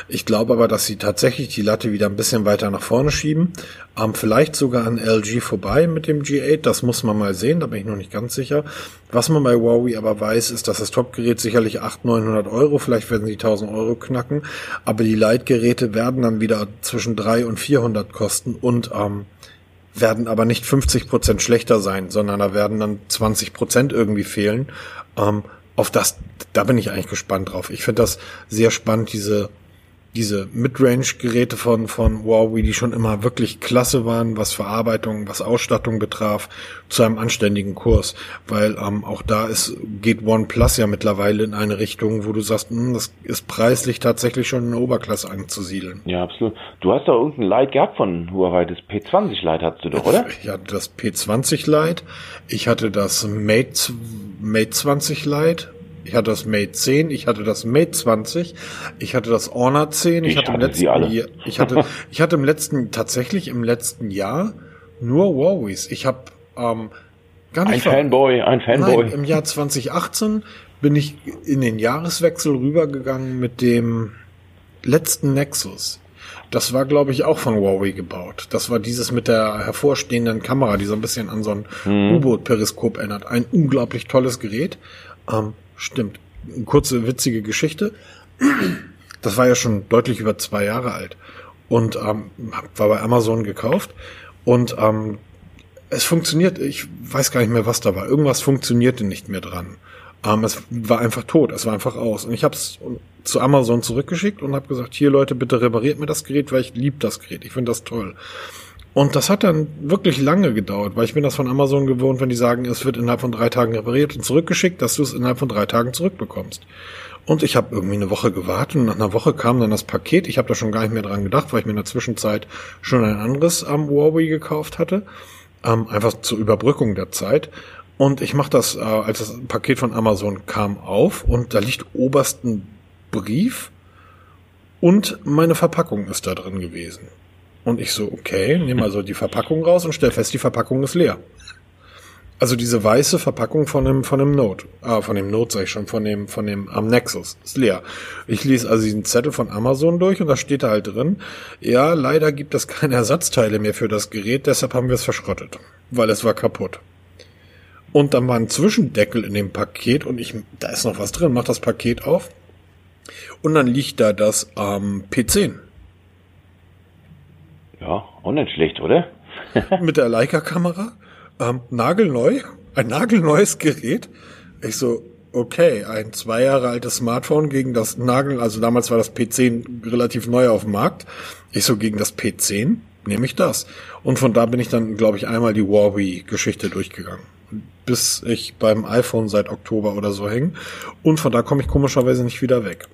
Ich glaube aber, dass sie tatsächlich die Latte wieder ein bisschen weiter nach vorne schieben, ähm, vielleicht sogar an LG vorbei mit dem G8, das muss man mal sehen, da bin ich noch nicht ganz sicher. Was man bei Huawei aber weiß, ist, dass das Topgerät sicherlich 800, 900 Euro, vielleicht werden sie 1000 Euro knacken, aber die Leitgeräte werden dann wieder zwischen 300 und 400 kosten und ähm, werden aber nicht 50 Prozent schlechter sein, sondern da werden dann 20 Prozent irgendwie fehlen. Ähm, auf das, da bin ich eigentlich gespannt drauf. Ich finde das sehr spannend, diese diese Midrange-Geräte von, von Huawei, die schon immer wirklich klasse waren, was Verarbeitung, was Ausstattung betraf, zu einem anständigen Kurs. Weil ähm, auch da ist, geht OnePlus ja mittlerweile in eine Richtung, wo du sagst, mh, hm, das ist preislich tatsächlich schon in der Oberklasse anzusiedeln. Ja, absolut. Du hast doch irgendein Lite gehabt von Huawei, das P20 Lite hast du doch, oder? Ich hatte das P20 Lite, ich hatte das Mate, Mate 20 Lite ich hatte das Mate 10, ich hatte das Mate 20, ich hatte das Honor 10, ich, ich hatte, im letzten Jahr, ich hatte, ich hatte im letzten, tatsächlich im letzten Jahr nur Huawei's. Ich habe ähm, gar nicht. Ein Fanboy, ein Fanboy. Nein, Im Jahr 2018 bin ich in den Jahreswechsel rübergegangen mit dem letzten Nexus. Das war, glaube ich, auch von Huawei gebaut. Das war dieses mit der hervorstehenden Kamera, die so ein bisschen an so ein hm. U-Boot-Periskop erinnert. Ein unglaublich tolles Gerät. Ähm, Stimmt. Eine kurze, witzige Geschichte. Das war ja schon deutlich über zwei Jahre alt. Und ähm, war bei Amazon gekauft. Und ähm, es funktioniert, ich weiß gar nicht mehr, was da war. Irgendwas funktionierte nicht mehr dran. Ähm, es war einfach tot, es war einfach aus. Und ich habe es zu Amazon zurückgeschickt und habe gesagt, hier Leute, bitte repariert mir das Gerät, weil ich liebe das Gerät. Ich finde das toll. Und das hat dann wirklich lange gedauert, weil ich bin das von Amazon gewohnt, wenn die sagen, es wird innerhalb von drei Tagen repariert und zurückgeschickt, dass du es innerhalb von drei Tagen zurückbekommst. Und ich habe irgendwie eine Woche gewartet und nach einer Woche kam dann das Paket. Ich habe da schon gar nicht mehr dran gedacht, weil ich mir in der Zwischenzeit schon ein anderes am ähm, Huawei gekauft hatte. Ähm, einfach zur Überbrückung der Zeit. Und ich mache das, äh, als das Paket von Amazon kam, auf und da liegt obersten Brief und meine Verpackung ist da drin gewesen. Und ich so, okay, nehme also die Verpackung raus und stell fest, die Verpackung ist leer. Also diese weiße Verpackung von dem, von dem Note, ah, von dem Note sag ich schon, von dem, von dem am Nexus, ist leer. Ich lese also diesen Zettel von Amazon durch und da steht da halt drin, ja, leider gibt es keine Ersatzteile mehr für das Gerät, deshalb haben wir es verschrottet, weil es war kaputt. Und dann war ein Zwischendeckel in dem Paket und ich, da ist noch was drin, mach das Paket auf und dann liegt da das ähm, P10. Ja, auch nicht schlecht, oder? Mit der Leica-Kamera. Ähm, nagelneu. Ein nagelneues Gerät. Ich so, okay, ein zwei Jahre altes Smartphone gegen das Nagel, also damals war das P10 relativ neu auf dem Markt. Ich so, gegen das P10 nehme ich das. Und von da bin ich dann, glaube ich, einmal die Huawei-Geschichte durchgegangen. Bis ich beim iPhone seit Oktober oder so hänge. Und von da komme ich komischerweise nicht wieder weg.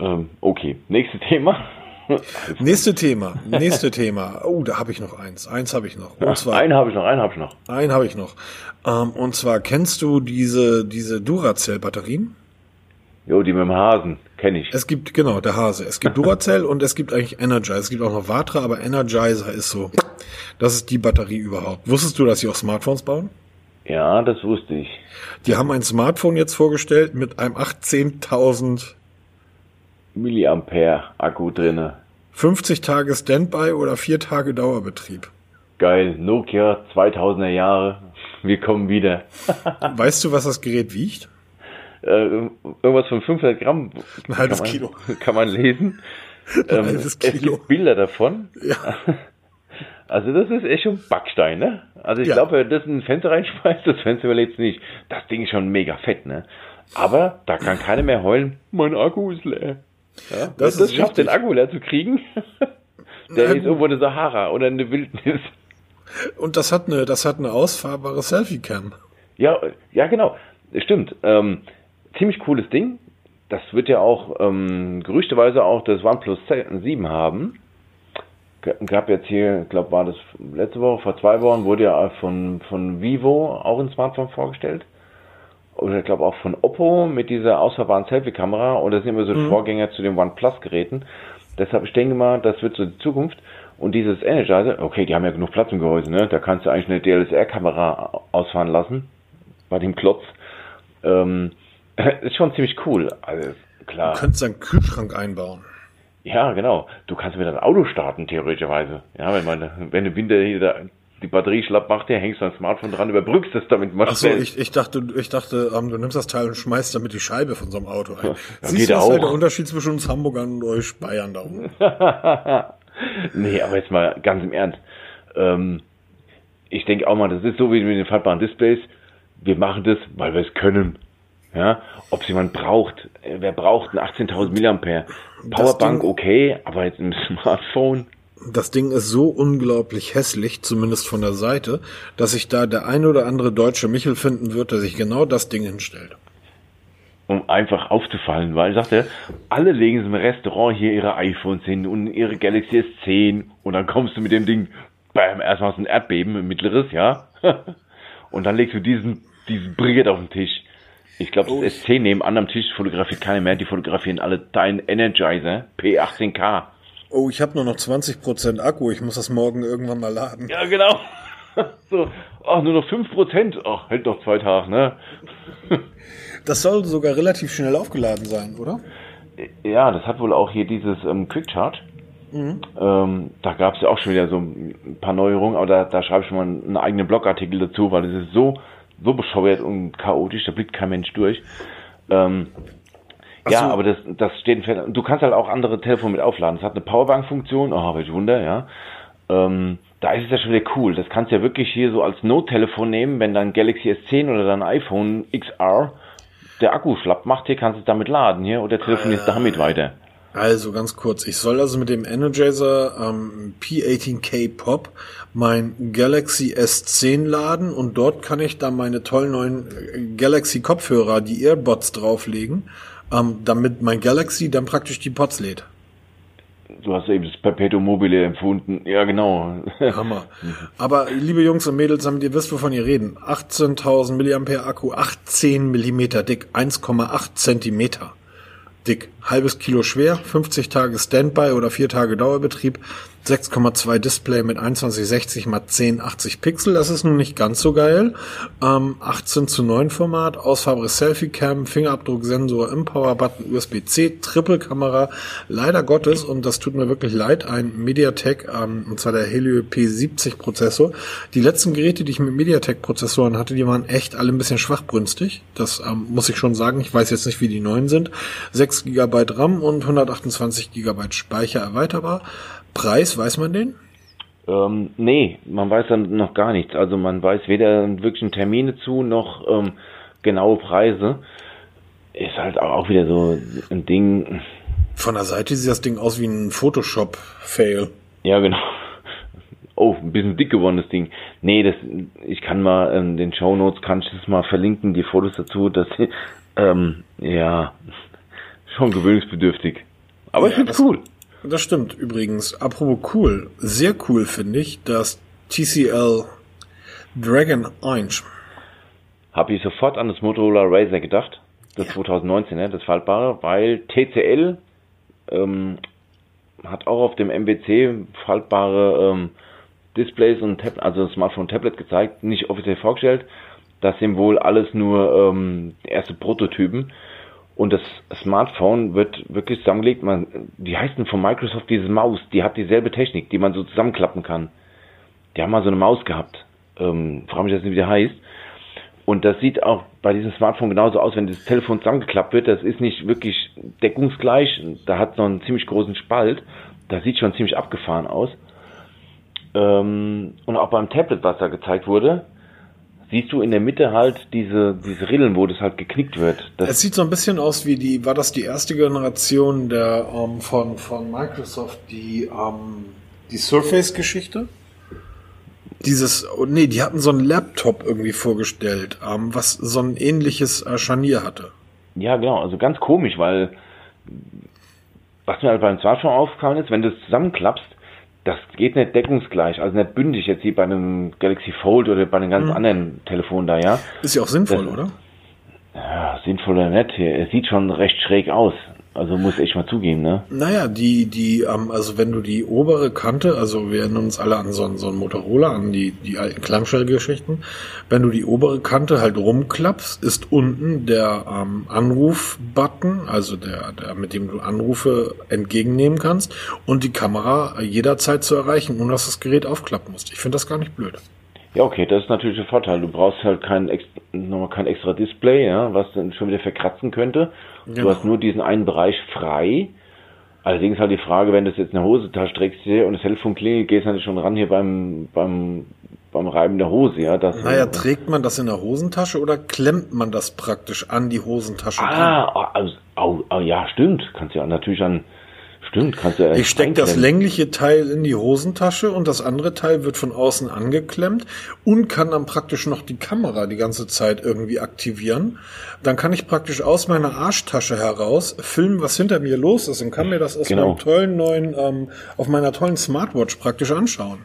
Ähm, okay, nächstes Thema. Nächste Thema, nächste Thema. Oh, da habe ich noch eins. Eins habe ich noch. Und zwar, einen habe ich noch, einen habe ich noch. Einen habe ich noch. Ähm, und zwar kennst du diese diese Duracell-Batterien? Jo, die mit dem Hasen kenne ich. Es gibt genau der Hase. Es gibt Duracell und es gibt eigentlich Energizer. Es gibt auch noch Vatra, aber Energizer ist so. Das ist die Batterie überhaupt. Wusstest du, dass sie auch Smartphones bauen? Ja, das wusste ich. Die haben ein Smartphone jetzt vorgestellt mit einem 18.000 Milliampere Akku drinne. 50 Tage Standby oder 4 Tage Dauerbetrieb. Geil, Nokia 2000er Jahre. Wir kommen wieder. weißt du, was das Gerät wiegt? Äh, irgendwas von 500 Gramm. Ein halbes kann man, Kilo. Kann man lesen. Ein ähm, halbes Kilo. Es gibt Bilder davon. Ja. Also das ist echt schon Backstein, ne? Also ich ja. glaube, wenn das in ein Fenster reinschmeißt, das Fenster überlebt nicht. Das Ding ist schon mega fett, ne? Aber da kann keiner mehr heulen, mein Akku ist leer. Ja, das, das schafft, den Akku leer zu kriegen. Der ist irgendwo eine Sahara oder eine Wildnis. Und das hat eine, das hat eine ausfahrbare Selfie-Cam. Ja, ja, genau. Stimmt. Ähm, ziemlich cooles Ding. Das wird ja auch ähm, gerüchteweise auch das OnePlus 7 haben. Gab jetzt hier, ich glaube, war das letzte Woche, vor zwei Wochen, wurde ja von, von Vivo auch ein Smartphone vorgestellt. Oder ich glaube auch von Oppo mit dieser ausfahrbaren Selfie-Kamera und das sind immer so mhm. Vorgänger zu den OnePlus-Geräten. Deshalb, ich denke mal, das wird so die Zukunft. Und dieses Energizer, okay, die haben ja genug Platz im Gehäuse, ne? Da kannst du eigentlich eine DLSR-Kamera ausfahren lassen bei dem Klotz. Ähm, ist schon ziemlich cool. Also klar. Du könntest einen Kühlschrank einbauen. Ja, genau. Du kannst wieder ein Auto starten, theoretischerweise. Ja, wenn man, wenn du Winter hier die Batterie schlapp macht, der hängst dein Smartphone dran, überbrückst es damit. Achso, ich, ich dachte, ich dachte, ähm, du nimmst das Teil und schmeißt damit die Scheibe von so einem Auto ein. Ja, Siehst du, was halt der Unterschied zwischen uns Hamburgern und euch Bayern da oben? nee, aber jetzt mal ganz im Ernst. Ähm, ich denke auch mal, das ist so wie mit den faltbaren Displays. Wir machen das, weil wir es können. Ja, ob es jemand braucht. Wer braucht ein 18.000 Milliampere? Powerbank okay, aber jetzt ein Smartphone. Das Ding ist so unglaublich hässlich, zumindest von der Seite, dass sich da der ein oder andere deutsche Michel finden wird, der sich genau das Ding hinstellt. Um einfach aufzufallen, weil, sagt er, alle legen im Restaurant hier ihre iPhones hin und ihre Galaxy S10 und dann kommst du mit dem Ding, bam, erstmal aus ein Erdbeben, ein mittleres, ja. und dann legst du diesen, diesen Brigade auf den Tisch. Ich glaube, das S10 nebenan am Tisch fotografiert keiner mehr, die fotografieren alle deinen Energizer P18K. Oh, ich habe nur noch 20% Akku, ich muss das morgen irgendwann mal laden. Ja, genau. So, ach, nur noch 5%. Ach, hält noch zwei Tage, ne? Das soll sogar relativ schnell aufgeladen sein, oder? Ja, das hat wohl auch hier dieses ähm, Quick Charge. Mhm. Ähm, da gab es ja auch schon wieder so ein paar Neuerungen, aber da, da schreibe ich schon mal einen eigenen Blogartikel dazu, weil es ist so, so bescheuert und chaotisch, da blickt kein Mensch durch. Ähm, ja, so. aber das, das steht fest. Du kannst halt auch andere Telefone mit aufladen. Es hat eine Powerbank-Funktion. Oh, welch Wunder, ja. Ähm, da ist es ja schon wieder cool. Das kannst du ja wirklich hier so als Nottelefon nehmen, wenn dein Galaxy S10 oder dein iPhone XR der Akku schlapp macht, hier kannst du es damit laden hier oder telefonierst äh, damit weiter. Also ganz kurz, ich soll also mit dem Energizer ähm, P18K Pop mein Galaxy S10 laden und dort kann ich dann meine tollen neuen äh, Galaxy Kopfhörer, die Earbuds drauflegen ähm, damit mein Galaxy dann praktisch die Pots lädt. Du hast eben das Perpetuum mobile empfunden. Ja, genau. Hammer. Aber liebe Jungs und Mädels, damit ihr wisst, wovon ihr reden. 18.000 Milliampere Akku, 18 Millimeter dick, 1,8 Zentimeter dick, halbes Kilo schwer, 50 Tage Standby oder 4 Tage Dauerbetrieb, 6,2 Display mit 2160 x 1080 Pixel, das ist nun nicht ganz so geil. Ähm, 18 zu 9 Format, ausfahrbares Selfie-Cam, Fingerabdrucksensor, Empower-Button, USB-C, Triple-Kamera, leider Gottes, und das tut mir wirklich leid, ein MediaTek, ähm, und zwar der Helio P70 Prozessor. Die letzten Geräte, die ich mit MediaTek-Prozessoren hatte, die waren echt alle ein bisschen schwachbrünstig. Das ähm, muss ich schon sagen. Ich weiß jetzt nicht, wie die neuen sind. 6 GB RAM und 128 GB Speicher erweiterbar. Preis, weiß man den? Ähm, nee, man weiß dann noch gar nichts. Also man weiß weder wirklich Termine zu, noch ähm, genaue Preise. Ist halt auch wieder so ein Ding. Von der Seite sieht das Ding aus wie ein Photoshop-Fail. Ja, genau. Oh, ein bisschen dick geworden, das Ding. Nee, das, ich kann mal in ähm, den Show Notes kann ich das mal verlinken, die Fotos dazu. Das, ähm, ja, schon gewöhnungsbedürftig. Aber ja, ich find's cool. Das stimmt übrigens. Apropos cool, sehr cool finde ich, dass TCL Dragon 1. Habe ich sofort an das Motorola Razer gedacht, das ja. 2019, ne, das Faltbare, weil TCL ähm, hat auch auf dem MWC faltbare ähm, Displays und Tab also Smartphone Tablet gezeigt, nicht offiziell vorgestellt. Das sind wohl alles nur ähm, erste Prototypen. Und das Smartphone wird wirklich zusammengelegt. Man, die heißt denn von Microsoft diese Maus, die hat dieselbe Technik, die man so zusammenklappen kann. Die haben mal so eine Maus gehabt. Ähm, frage mich jetzt nicht, wie der heißt. Und das sieht auch bei diesem Smartphone genauso aus, wenn das Telefon zusammengeklappt wird. Das ist nicht wirklich deckungsgleich. Da hat so einen ziemlich großen Spalt. Das sieht schon ziemlich abgefahren aus. Ähm, und auch beim Tablet, was da gezeigt wurde, siehst du in der Mitte halt diese, diese Rillen, wo das halt geknickt wird. Das es sieht so ein bisschen aus wie die, war das die erste Generation der ähm, von, von Microsoft, die, ähm, die Surface-Geschichte? Dieses, oh nee, die hatten so einen Laptop irgendwie vorgestellt, ähm, was so ein ähnliches äh, Scharnier hatte. Ja, genau, also ganz komisch, weil was mir halt beim Smartphone aufgefallen ist, wenn du es zusammenklappst, das geht nicht deckungsgleich, also nicht bündig jetzt wie bei einem Galaxy Fold oder bei einem ganz mhm. anderen Telefon da, ja. Ist ja auch sinnvoll, das, oder? Ja, sinnvoll oder nett. Er sieht schon recht schräg aus. Also muss ich mal zugeben, ne? Naja, die, die, ähm, also wenn du die obere Kante, also wir erinnern uns alle an so, so einen Motorola, an die, die alten Klangschallgeschichten, wenn du die obere Kante halt rumklappst, ist unten der ähm, Anruf-Button, also der, der, mit dem du Anrufe entgegennehmen kannst und die Kamera jederzeit zu erreichen, ohne dass das Gerät aufklappen musst. Ich finde das gar nicht blöd. Ja, okay, das ist natürlich ein Vorteil. Du brauchst halt kein, nochmal kein extra Display, ja, was dann schon wieder verkratzen könnte. Genau. Du hast nur diesen einen Bereich frei. Allerdings halt die Frage, wenn du es jetzt in der Hosentasche trägst und das Telefon klingelt, gehst du natürlich schon ran hier beim, beim, beim Reiben der Hose, ja. Das naja, trägt man das in der Hosentasche oder klemmt man das praktisch an die Hosentasche? Ah, also, oh, oh, ja, stimmt. Kannst ja natürlich an, Stimmt, kannst du ja Ich stecke das längliche Teil in die Hosentasche und das andere Teil wird von außen angeklemmt und kann dann praktisch noch die Kamera die ganze Zeit irgendwie aktivieren. Dann kann ich praktisch aus meiner Arschtasche heraus filmen, was hinter mir los ist und kann mir das aus genau. meinem tollen neuen, ähm, auf meiner tollen Smartwatch praktisch anschauen.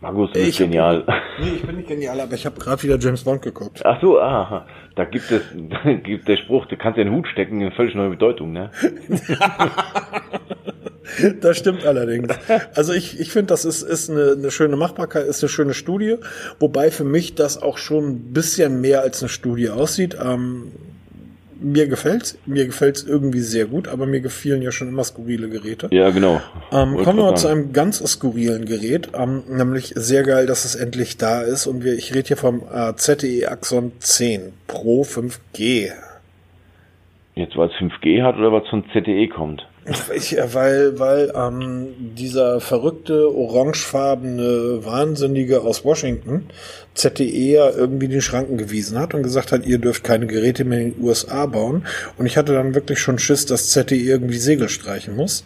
Markus, du bist ich genial. Nee, ich bin nicht genial, aber ich habe gerade wieder James Bond geguckt. Ach so, aha. Da gibt es, gibt der Spruch, du kannst den Hut stecken, eine völlig neue Bedeutung, ne? das stimmt allerdings. Also ich, ich finde, das ist, ist eine, eine schöne Machbarkeit, ist eine schöne Studie, wobei für mich das auch schon ein bisschen mehr als eine Studie aussieht. Ähm, mir gefällt's, mir gefällt's irgendwie sehr gut, aber mir gefielen ja schon immer skurrile Geräte. Ja, genau. Ähm, kommen wir mal zu einem ganz skurrilen Gerät, ähm, nämlich sehr geil, dass es endlich da ist und wir, ich rede hier vom äh, ZTE Axon 10 Pro 5G. Jetzt, weil es 5G hat oder was von ZTE kommt? Ich, weil, weil ähm, dieser verrückte, orangefarbene Wahnsinnige aus Washington ZTE ja irgendwie den Schranken gewiesen hat und gesagt hat, ihr dürft keine Geräte mehr in den USA bauen. Und ich hatte dann wirklich schon Schiss, dass ZTE irgendwie Segel streichen muss.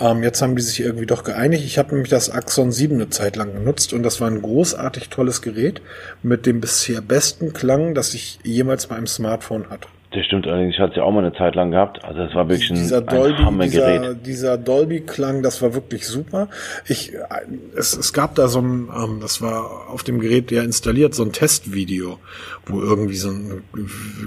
Ähm, jetzt haben die sich irgendwie doch geeinigt. Ich habe nämlich das Axon 7 eine Zeit lang genutzt und das war ein großartig tolles Gerät mit dem bisher besten Klang, das ich jemals bei einem Smartphone hatte. Das stimmt allerdings, ich hatte es ja auch mal eine Zeit lang gehabt. Also das war wirklich ein, dieser Dolby, ein dieser, dieser Dolby-Klang, das war wirklich super. Ich, es, es gab da so ein, ähm, das war auf dem Gerät ja installiert, so ein Testvideo, wo irgendwie so eine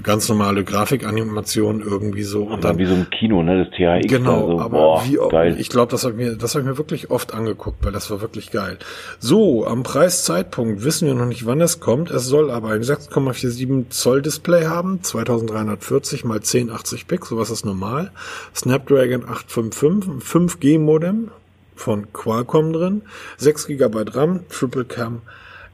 ganz normale Grafikanimation irgendwie so. Und dann, wie so ein Kino, ne, das THX. Genau, also, aber boah, wie, geil. ich glaube, das habe ich mir, das habe ich mir wirklich oft angeguckt, weil das war wirklich geil. So, am Preiszeitpunkt wissen wir noch nicht, wann es kommt. Es soll aber ein 6,47 Zoll Display haben, 2300 240 mal 1080 Pix, sowas ist normal. Snapdragon 855, 5G Modem von Qualcomm drin, 6 GB RAM, Triple Cam.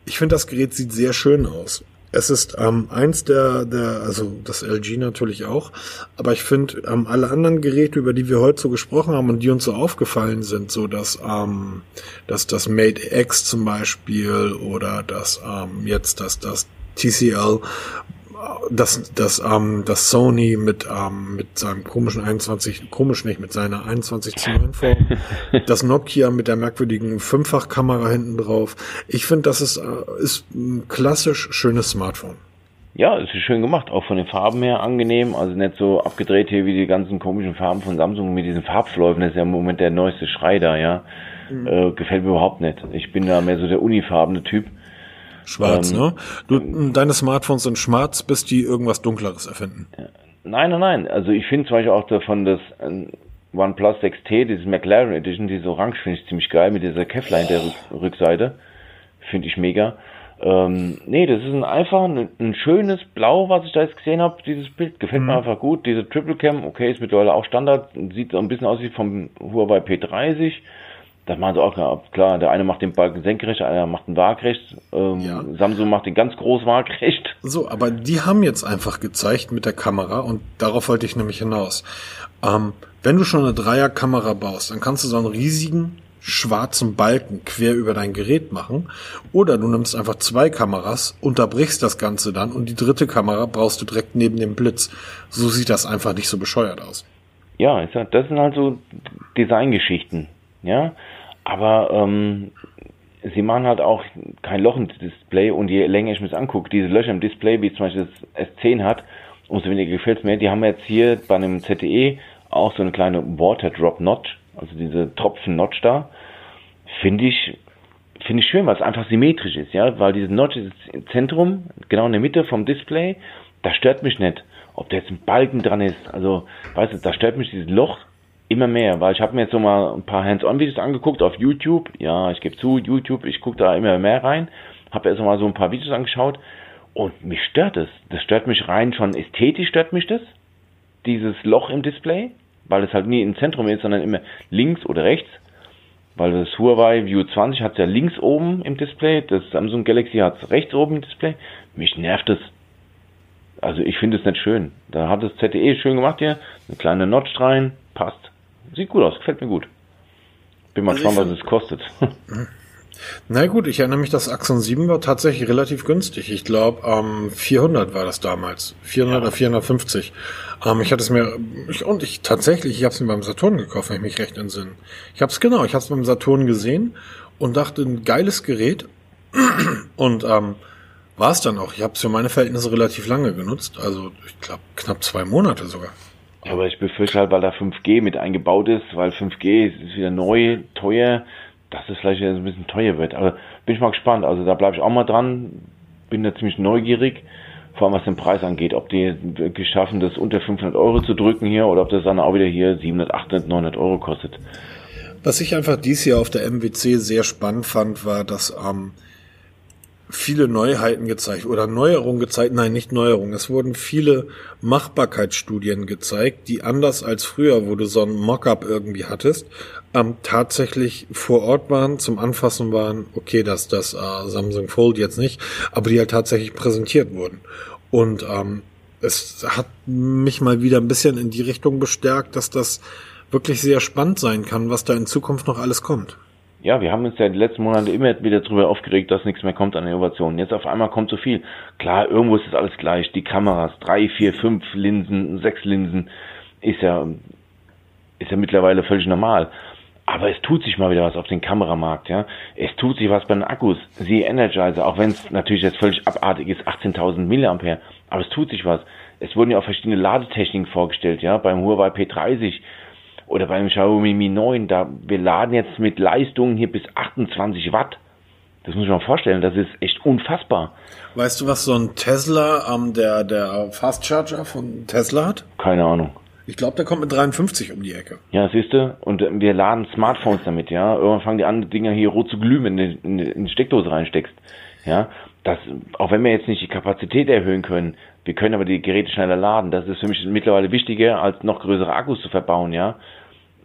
Ich finde, das Gerät sieht sehr schön aus. Es ist ähm, eins der, der, also das LG natürlich auch, aber ich finde ähm, alle anderen Geräte, über die wir heute so gesprochen haben und die uns so aufgefallen sind, so dass ähm, dass das Mate X zum Beispiel oder das ähm, jetzt das das TCL dass das ähm, das Sony mit ähm, mit seinem komischen 21 komisch nicht mit seiner 21 zu 9 Form das Nokia mit der merkwürdigen Fünffachkamera hinten drauf ich finde das ist äh, ist ein klassisch schönes Smartphone ja, es ist schön gemacht, auch von den Farben her angenehm, also nicht so abgedreht hier wie die ganzen komischen Farben von Samsung mit diesen Farbschläufen, das ist ja im Moment der neueste Schrei da, ja. Mhm. Äh, gefällt mir überhaupt nicht. Ich bin da mehr so der unifarbene Typ. Schwarz, ähm, ne? Du, deine Smartphones sind schwarz, bis die irgendwas Dunkleres erfinden. Nein, nein, nein. Also ich finde zum Beispiel auch davon das äh, OnePlus 6T, dieses McLaren Edition, diese Orange finde ich ziemlich geil mit dieser Kevlar in der Rückseite. Finde ich mega. Ähm, nee, das ist ein einfach ein, ein, schönes Blau, was ich da jetzt gesehen habe. Dieses Bild gefällt mhm. mir einfach gut. Diese Triple Cam, okay, ist mittlerweile auch Standard. Sieht so ein bisschen aus wie vom Huawei P30. Das machen sie auch klar. Der eine macht den Balken senkrecht, der andere macht ihn waagrecht. Ähm, ja. Samsung macht den ganz groß waagrecht. So, aber die haben jetzt einfach gezeigt mit der Kamera und darauf wollte ich nämlich hinaus. Ähm, wenn du schon eine Dreierkamera baust, dann kannst du so einen riesigen schwarzen Balken quer über dein Gerät machen. Oder du nimmst einfach zwei Kameras, unterbrichst das Ganze dann und die dritte Kamera brauchst du direkt neben dem Blitz. So sieht das einfach nicht so bescheuert aus. Ja, das sind halt so Designgeschichten. Ja, aber ähm, sie machen halt auch kein Loch im Display und je länger ich mir das angucke, diese Löcher im Display, wie zum Beispiel das S10 hat, umso weniger gefällt es mir. Die haben jetzt hier bei einem ZTE auch so eine kleine Water Drop Notch, also diese Tropfen Notch da. Finde ich, finde ich schön, weil es einfach symmetrisch ist, ja, weil diese Notch ist im Zentrum, genau in der Mitte vom Display das stört mich nicht. Ob da jetzt ein Balken dran ist, also, weißt du, da stört mich dieses Loch immer mehr, weil ich habe mir jetzt so mal ein paar Hands-on-Videos angeguckt auf YouTube. Ja, ich gebe zu, YouTube, ich gucke da immer mehr rein. Habe erst mal so ein paar Videos angeschaut und mich stört es. Das stört mich rein schon ästhetisch stört mich das. Dieses Loch im Display, weil es halt nie im Zentrum ist, sondern immer links oder rechts. Weil das Huawei View 20 hat ja links oben im Display, das Samsung Galaxy hat es rechts oben im Display. Mich nervt es. Also ich finde es nicht schön. Da hat das ZTE schön gemacht hier, eine kleine Notch rein, passt. Sieht gut aus, gefällt mir gut. Bin mal also gespannt, was es kostet. Na gut, ich erinnere mich, das Axon 7 war tatsächlich relativ günstig. Ich glaube, ähm, 400 war das damals. 400 ja. oder 450. Ähm, ich hatte es mir, ich, und ich tatsächlich, ich habe es mir beim Saturn gekauft, wenn ich mich recht entsinne. Ich habe es genau, ich habe es beim Saturn gesehen und dachte, ein geiles Gerät. Und ähm, war es dann auch. Ich habe es für meine Verhältnisse relativ lange genutzt. Also ich glaube knapp zwei Monate sogar. Aber ich befürchte halt, weil da 5G mit eingebaut ist, weil 5G ist wieder neu, teuer, dass es vielleicht ein bisschen teuer wird. Aber bin ich mal gespannt. Also da bleibe ich auch mal dran. Bin da ziemlich neugierig, vor allem was den Preis angeht. Ob die wirklich schaffen, das unter 500 Euro zu drücken hier oder ob das dann auch wieder hier 700, 800, 900 Euro kostet. Was ich einfach dies Jahr auf der MWC sehr spannend fand, war, dass ähm, viele Neuheiten gezeigt oder Neuerungen gezeigt. Nein, nicht Neuerungen. Es wurden viele Machbarkeitsstudien gezeigt, die anders als früher, wo du so ein Mockup irgendwie hattest, ähm, tatsächlich vor Ort waren, zum Anfassen waren. Okay, dass das äh, Samsung Fold jetzt nicht, aber die halt tatsächlich präsentiert wurden. Und ähm, es hat mich mal wieder ein bisschen in die Richtung bestärkt, dass das wirklich sehr spannend sein kann, was da in Zukunft noch alles kommt ja, wir haben uns ja die letzten Monate immer wieder darüber aufgeregt, dass nichts mehr kommt an Innovationen. Jetzt auf einmal kommt so viel. Klar, irgendwo ist das alles gleich. Die Kameras, drei, vier, fünf Linsen, sechs Linsen, ist ja, ist ja mittlerweile völlig normal. Aber es tut sich mal wieder was auf den Kameramarkt, ja. Es tut sich was bei den Akkus. Sie Energizer, auch wenn es natürlich jetzt völlig abartig ist, 18.000 Milliampere. Aber es tut sich was. Es wurden ja auch verschiedene Ladetechniken vorgestellt, ja. Beim Huawei P30 oder beim Xiaomi Mi 9, da wir laden jetzt mit Leistungen hier bis 28 Watt. Das muss ich mir vorstellen, das ist echt unfassbar. Weißt du, was so ein Tesla, ähm, der, der Fast Charger von Tesla hat? Keine Ahnung. Ich glaube, der kommt mit 53 um die Ecke. Ja, siehst du, und äh, wir laden Smartphones damit, ja. Irgendwann fangen die an, die Dinger hier rot zu glühen, wenn du in, in die Steckdose reinsteckst. Ja, das, auch wenn wir jetzt nicht die Kapazität erhöhen können, wir können aber die Geräte schneller laden. Das ist für mich mittlerweile wichtiger, als noch größere Akkus zu verbauen, ja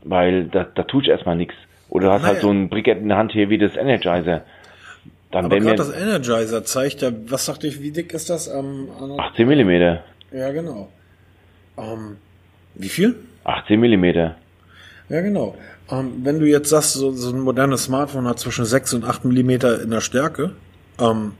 weil da, da tut erstmal nichts. Oder du hast naja. halt so ein Brikett in der Hand hier wie das Energizer. Dann Aber gerade das Energizer zeigt ja, was sagte ich, wie dick ist das? Ähm, 18 Millimeter. Ja, genau. Ähm, wie viel? 18 Millimeter. Ja, genau. Ähm, wenn du jetzt sagst, so, so ein modernes Smartphone hat zwischen 6 und 8 Millimeter in der Stärke, ähm,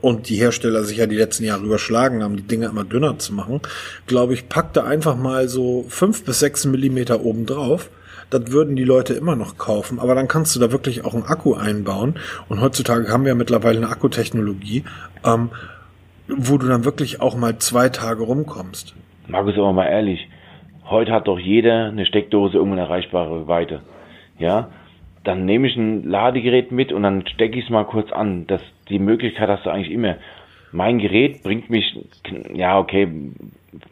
und die Hersteller sich ja die letzten Jahre überschlagen haben, die Dinge immer dünner zu machen, glaube ich, packte einfach mal so fünf bis sechs Millimeter oben drauf. Das würden die Leute immer noch kaufen, aber dann kannst du da wirklich auch einen Akku einbauen. Und heutzutage haben wir ja mittlerweile eine Akkutechnologie, ähm, wo du dann wirklich auch mal zwei Tage rumkommst. Markus, aber mal ehrlich, heute hat doch jeder eine Steckdose irgendwo eine erreichbare Weite. Ja, dann nehme ich ein Ladegerät mit und dann stecke ich es mal kurz an. Das, die Möglichkeit hast du eigentlich immer. Mein Gerät bringt mich, ja, okay,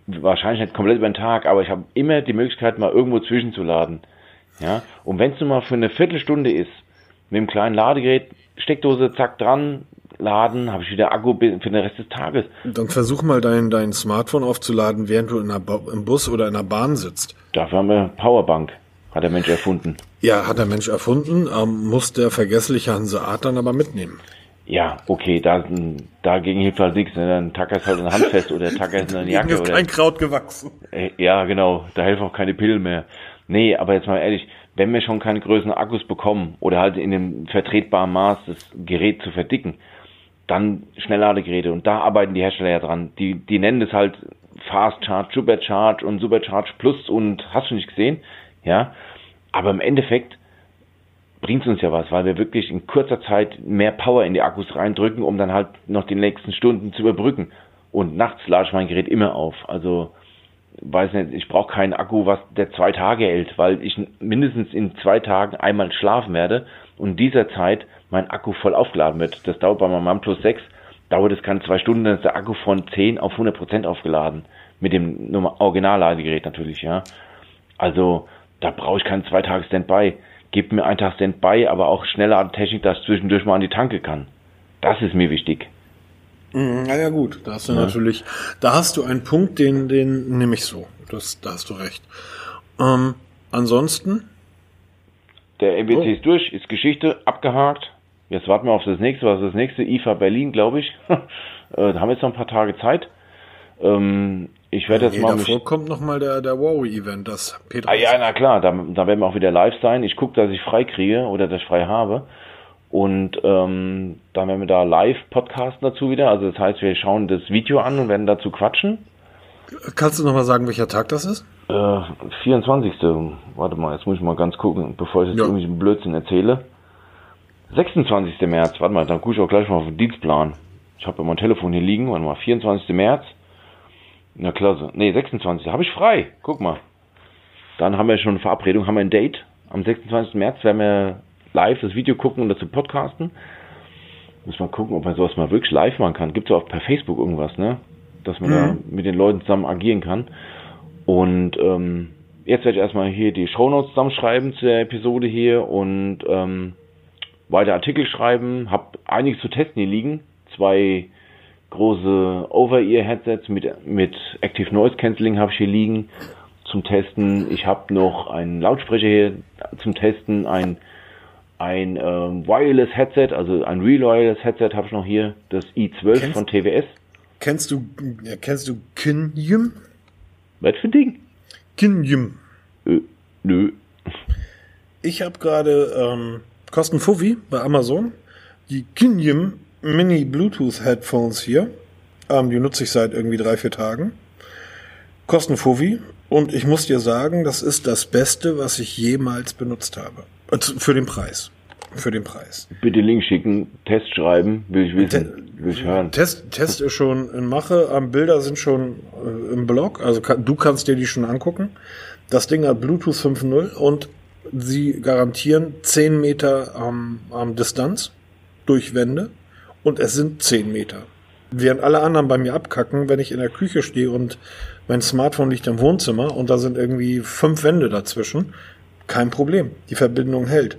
wahrscheinlich nicht komplett über den Tag, aber ich habe immer die Möglichkeit, mal irgendwo zwischenzuladen. Ja, und wenn es nur mal für eine Viertelstunde ist, mit dem kleinen Ladegerät, Steckdose, zack, dran, laden, habe ich wieder Akku für den Rest des Tages. Dann versuch mal dein, dein Smartphone aufzuladen, während du in einer im Bus oder in einer Bahn sitzt. Dafür haben wir Powerbank. Hat der Mensch erfunden. Ja, hat der Mensch erfunden, ähm, muss der vergessliche Hanseat dann aber mitnehmen. Ja, okay, da, dagegen hilft halt nichts. Ne? Dann tackert halt eine Hand fest oder tackert in eine Jacke. ist oder, kein Kraut gewachsen. Äh, ja, genau, da helfen auch keine Pillen mehr. Nee, aber jetzt mal ehrlich, wenn wir schon keine größeren Akkus bekommen oder halt in dem vertretbaren Maß das Gerät zu verdicken, dann Schnellladegeräte. Und da arbeiten die Hersteller ja dran. Die, die nennen das halt Fast Charge, Supercharge und Supercharge Plus und hast du nicht gesehen? Ja, aber im Endeffekt bringt es uns ja was, weil wir wirklich in kurzer Zeit mehr Power in die Akkus reindrücken, um dann halt noch die nächsten Stunden zu überbrücken. Und nachts lade ich mein Gerät immer auf. Also weiß nicht, ich brauche keinen Akku, was der zwei Tage hält, weil ich mindestens in zwei Tagen einmal schlafen werde und in dieser Zeit mein Akku voll aufgeladen wird. Das dauert bei meinem OnePlus 6 dauert es keine zwei Stunden, dann ist der Akku von 10 auf 100 Prozent aufgeladen. Mit dem Originalladegerät natürlich, ja. Also, da brauche ich keinen zwei Tage Standby. Gib mir einen Tag Standby, aber auch schnelle Technik, dass ich zwischendurch mal an die Tanke kann. Das ist mir wichtig. Mhm, naja, gut, da hast du ja. natürlich, da hast du einen Punkt, den, den nehme ich so. Das, da hast du recht. Ähm, ansonsten? Der MBC oh. ist durch, ist Geschichte, abgehakt. Jetzt warten wir auf das nächste. Was ist das nächste? IFA Berlin, glaube ich. Äh, da haben wir jetzt noch ein paar Tage Zeit. Ähm, ich werde jetzt nee, mal. Davor kommt noch mal der, der Wowie-Event, das Peter. Ah ja, na klar, da, da werden wir auch wieder live sein. Ich gucke, dass ich frei kriege oder dass ich frei habe. Und ähm, dann werden wir da live podcasten dazu wieder. Also das heißt, wir schauen das Video an und werden dazu quatschen. Kannst du noch mal sagen, welcher Tag das ist? Äh, 24. Warte mal, jetzt muss ich mal ganz gucken, bevor ich jetzt ja. irgendwie einen Blödsinn erzähle. 26. März, warte mal, dann gucke ich auch gleich mal auf den Dienstplan. Ich habe mein Telefon hier liegen, warte mal, 24. März. Na klasse. Nee, 26. Habe ich frei. Guck mal. Dann haben wir schon eine Verabredung, haben wir ein Date. Am 26. März werden wir live das Video gucken und dazu podcasten. Muss mal gucken, ob man sowas mal wirklich live machen kann. Gibt es auch per Facebook irgendwas, ne? Dass man mhm. da mit den Leuten zusammen agieren kann. Und ähm, jetzt werde ich erstmal hier die Shownotes zusammenschreiben zu der Episode hier und ähm, weiter Artikel schreiben, habe einiges zu testen hier liegen. Zwei große Over-Ear-Headsets mit, mit Active Noise Cancelling habe ich hier liegen zum Testen. Ich habe noch einen Lautsprecher hier zum Testen, ein, ein ähm, Wireless Headset, also ein Real Wireless Headset habe ich noch hier, das i12 kennst, von TWS. Kennst du, ja, kennst du Kinyum? Was für ein Ding? Kinyum. Äh, nö. Ich habe gerade ähm, kosten Fuffi bei Amazon. Die Kinyum Mini Bluetooth Headphones hier. Ähm, die nutze ich seit irgendwie drei, vier Tagen. Kosten Fuffi. Und ich muss dir sagen, das ist das Beste, was ich jemals benutzt habe. Für den Preis. Für den Preis. Bitte Link schicken, Test schreiben, will ich wissen, will ich hören. Test, Test ist schon in Mache, ähm, Bilder sind schon äh, im Blog, also kann, du kannst dir die schon angucken. Das Ding hat Bluetooth 5.0 und sie garantieren 10 Meter ähm, ähm, Distanz durch Wände und es sind 10 Meter. Während alle anderen bei mir abkacken, wenn ich in der Küche stehe und mein Smartphone liegt im Wohnzimmer und da sind irgendwie fünf Wände dazwischen, kein Problem. Die Verbindung hält.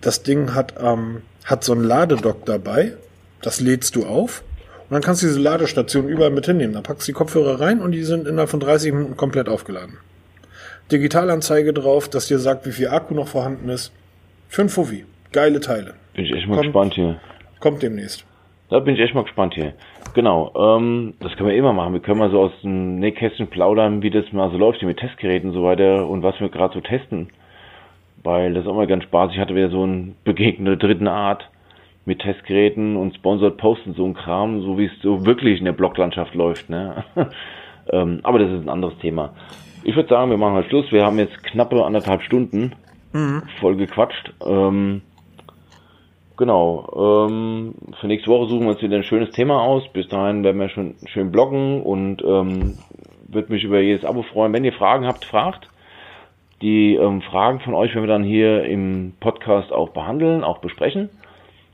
Das Ding hat, ähm, hat so ein Ladedock dabei, das lädst du auf und dann kannst du diese Ladestation überall mit hinnehmen. Da packst du die Kopfhörer rein und die sind innerhalb von 30 Minuten komplett aufgeladen. Digitalanzeige drauf, dass dir sagt, wie viel Akku noch vorhanden ist. Für ein Fuffi. Geile Teile. Bin ich echt mal kommt, gespannt hier. Kommt demnächst. Da bin ich echt mal gespannt hier. Genau, ähm, das können wir immer machen. Wir können mal so aus dem Nähkästchen plaudern, wie das mal so läuft hier mit Testgeräten und so weiter und was wir gerade so testen. Weil das ist auch mal ganz spaßig. Ich hatte wieder so ein Begegnen der dritten Art mit Testgeräten und Sponsored Posten, so ein Kram, so wie es so wirklich in der Bloglandschaft läuft. Ne? ähm, aber das ist ein anderes Thema. Ich würde sagen, wir machen halt Schluss. Wir haben jetzt knappe anderthalb Stunden mhm. voll gequatscht. Ähm, genau. Ähm, für nächste Woche suchen wir uns wieder ein schönes Thema aus. Bis dahin werden wir schon schön bloggen und ähm, würde mich über jedes Abo freuen. Wenn ihr Fragen habt, fragt. Die ähm, Fragen von euch werden wir dann hier im Podcast auch behandeln, auch besprechen,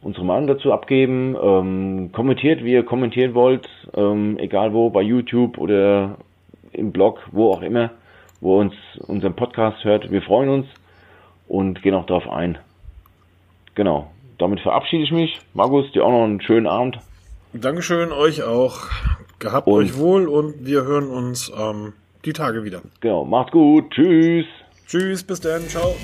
unsere Meinung dazu abgeben. Ähm, kommentiert, wie ihr kommentieren wollt, ähm, egal wo, bei YouTube oder im Blog, wo auch immer, wo uns unseren Podcast hört. Wir freuen uns und gehen auch darauf ein. Genau. Damit verabschiede ich mich. Markus, dir auch noch einen schönen Abend. Dankeschön, euch auch. Gehabt und euch wohl und wir hören uns ähm, die Tage wieder. Genau, macht's gut. Tschüss. Tschüss, bis dann. Ciao.